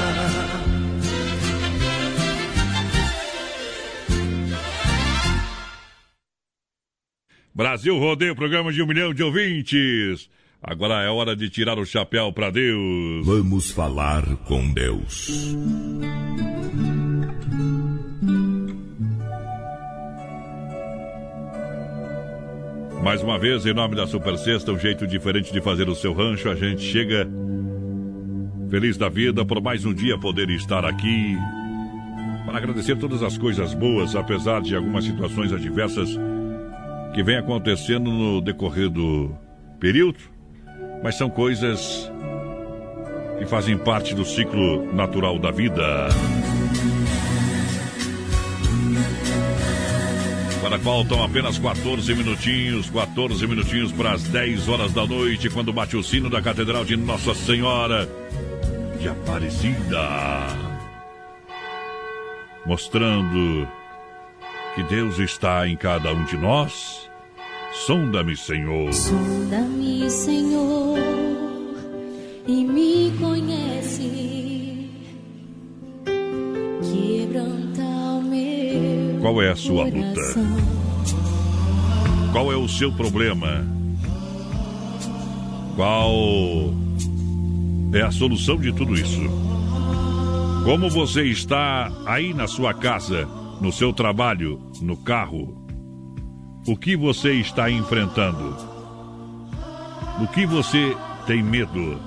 Brasil Rodeio, programa de um milhão de ouvintes. Agora é hora de tirar o chapéu para Deus. Vamos falar com Deus. Mais uma vez, em nome da Super Sexta, um jeito diferente de fazer o seu rancho, a gente chega feliz da vida por mais um dia poder estar aqui para agradecer todas as coisas boas, apesar de algumas situações adversas que vem acontecendo no decorrer do período, mas são coisas que fazem parte do ciclo natural da vida. Agora faltam apenas 14 minutinhos, 14 minutinhos para as 10 horas da noite, quando bate o sino da Catedral de Nossa Senhora de Aparecida. Mostrando que Deus está em cada um de nós. Sonda-me, Senhor. Sonda-me, Senhor, e me conhece. Quebranta o meu Qual é a sua luta? Qual é o seu problema? Qual é a solução de tudo isso? Como você está aí na sua casa, no seu trabalho, no carro? O que você está enfrentando? O que você tem medo?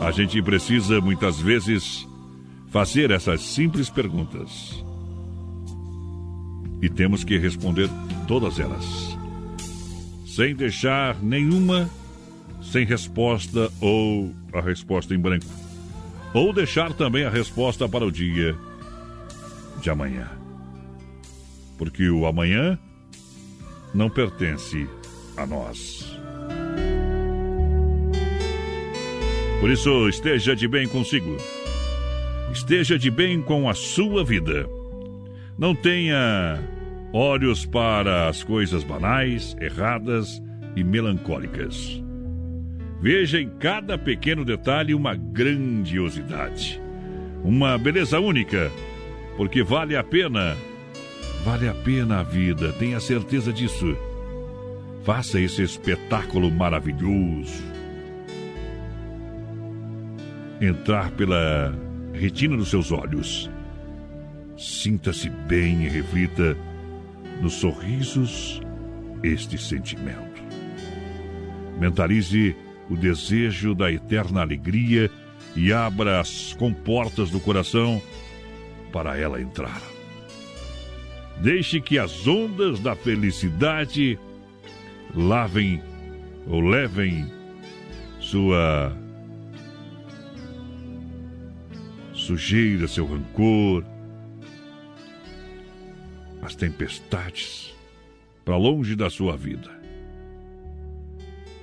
A gente precisa muitas vezes fazer essas simples perguntas. E temos que responder todas elas. Sem deixar nenhuma sem resposta ou a resposta em branco. Ou deixar também a resposta para o dia de amanhã. Porque o amanhã não pertence a nós. Por isso, esteja de bem consigo. Esteja de bem com a sua vida. Não tenha olhos para as coisas banais, erradas e melancólicas. Veja em cada pequeno detalhe uma grandiosidade, uma beleza única, porque vale a pena, vale a pena a vida, tenha certeza disso. Faça esse espetáculo maravilhoso entrar pela retina dos seus olhos. Sinta-se bem e reflita nos sorrisos este sentimento. Mentalize o desejo da eterna alegria e abra as comportas do coração para ela entrar. Deixe que as ondas da felicidade lavem ou levem sua sujeira, seu rancor, as tempestades para longe da sua vida.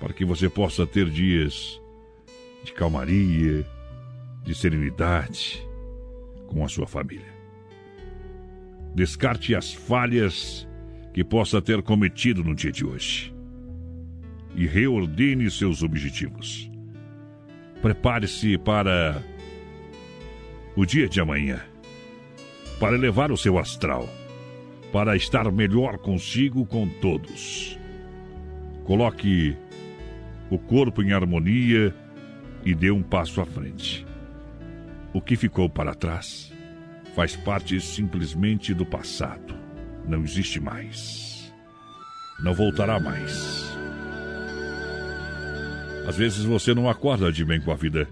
Para que você possa ter dias de calmaria, de serenidade com a sua família. Descarte as falhas que possa ter cometido no dia de hoje e reordene seus objetivos. Prepare-se para o dia de amanhã, para elevar o seu astral, para estar melhor consigo com todos. Coloque o corpo em harmonia e dê um passo à frente. O que ficou para trás faz parte simplesmente do passado. Não existe mais. Não voltará mais. Às vezes você não acorda de bem com a vida.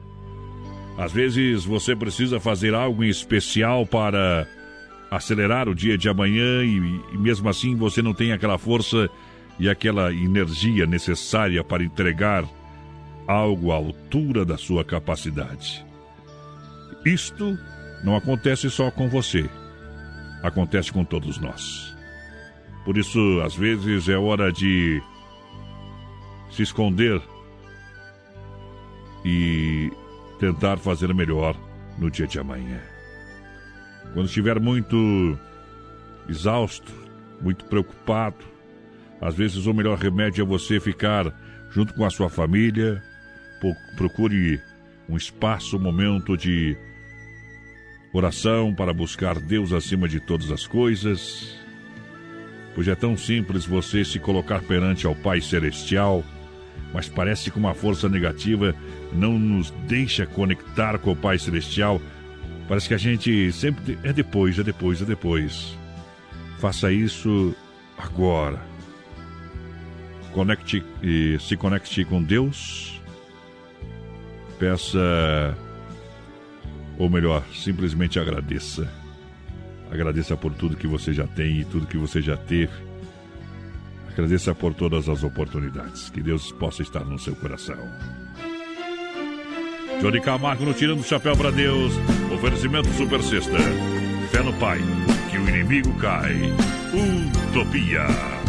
Às vezes você precisa fazer algo em especial para acelerar o dia de amanhã e, e mesmo assim você não tem aquela força e aquela energia necessária para entregar algo à altura da sua capacidade. Isto não acontece só com você, acontece com todos nós. Por isso, às vezes é hora de se esconder e tentar fazer melhor no dia de amanhã. Quando estiver muito exausto, muito preocupado, às vezes o melhor remédio é você ficar junto com a sua família, procure um espaço, um momento de oração para buscar Deus acima de todas as coisas. Pois é tão simples você se colocar perante ao Pai Celestial mas parece que uma força negativa não nos deixa conectar com o Pai Celestial. Parece que a gente sempre é depois, é depois, é depois. Faça isso agora. Conecte e se conecte com Deus. Peça ou melhor, simplesmente agradeça. Agradeça por tudo que você já tem e tudo que você já teve Agradeça por todas as oportunidades. Que Deus possa estar no seu coração. Johnny Camargo no Tirando o Chapéu para Deus. Oferecimento Super Sexta. Fé no Pai. Que o inimigo cai. Utopia.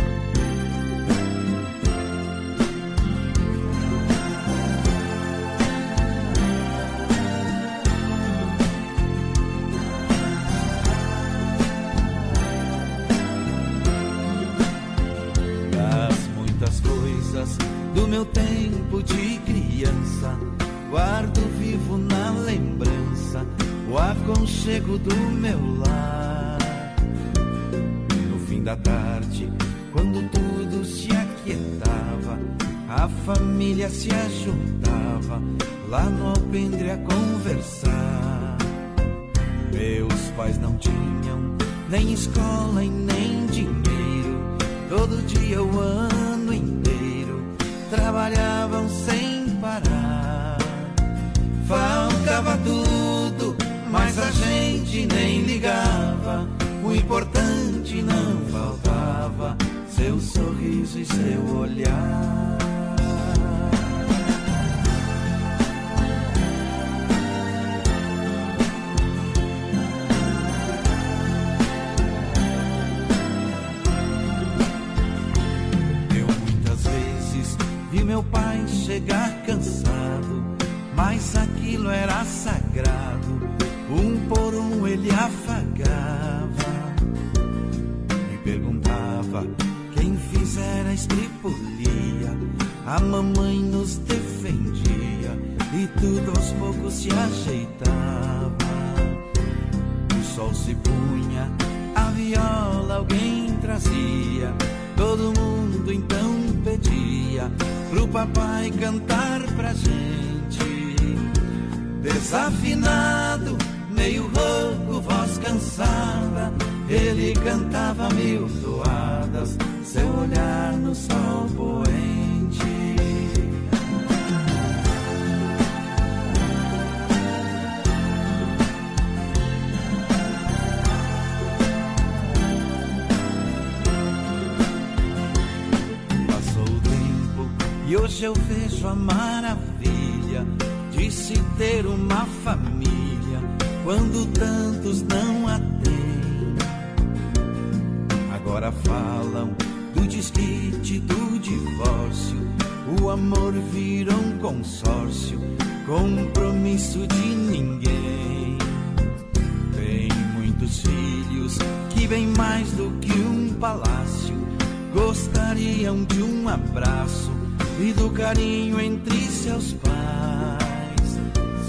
Entre seus pais.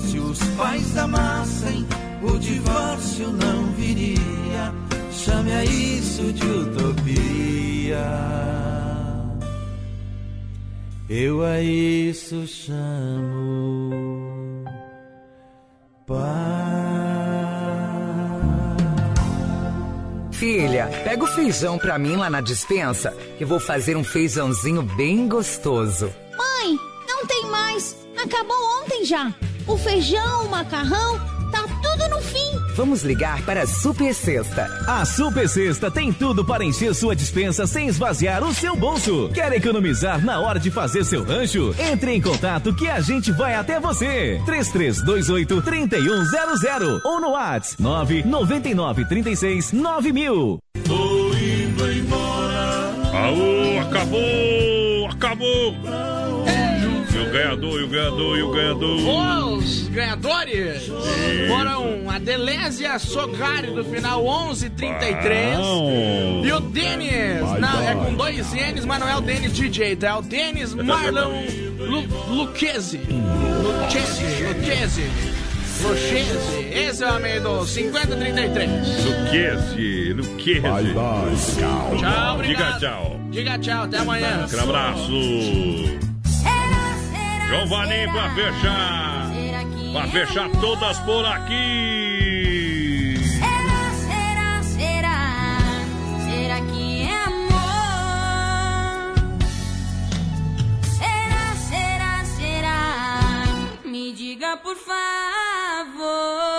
Se os pais amassem, o divórcio não viria. Chame a isso de utopia. Eu a isso chamo Filha, pega o feijão pra mim lá na dispensa, que vou fazer um feijãozinho bem gostoso. Acabou ontem já. O feijão, o macarrão, tá tudo no fim. Vamos ligar para a Super Sexta. A Super Sexta tem tudo para encher sua dispensa sem esvaziar o seu bolso. Quer economizar na hora de fazer seu rancho? Entre em contato que a gente vai até você. 3328 3100 ou no WhatsApp 999 36 9000. Tô indo embora. Aô, acabou! Acabou! O ganhador, e o ganhador, e o ganhador. Os ganhadores foram a Delésia Sogari do final 1133 Bom. e o Denis, Vai, não, é com dois N's, mas não é o Denis DJ, tá? É o Denis Marlon Lu, Lucchese. Lucchese, Lucchese. Lucchese, esse é o amigo do 5033. Luqueze, Luqueze. Vai, vai. Tchau, obrigado. Diga tchau. Diga tchau, até amanhã. Aquele abraço. Valim pra fechar. Pra fechar todas por aqui. Será, será, será? Será que é amor? Será, será, será? Me diga por favor.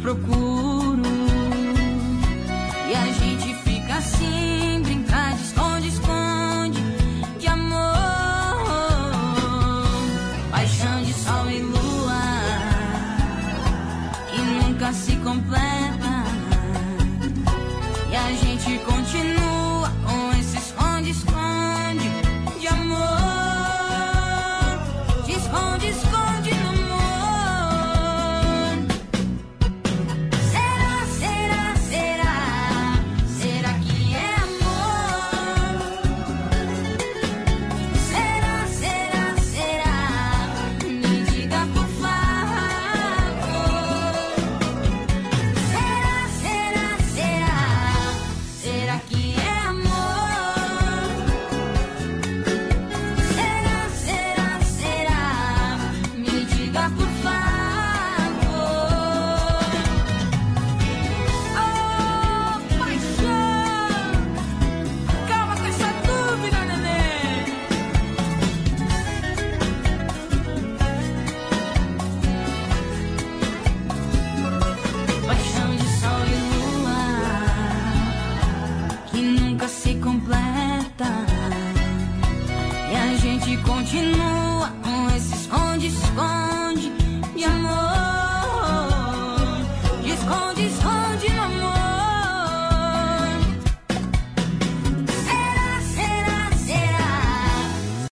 Também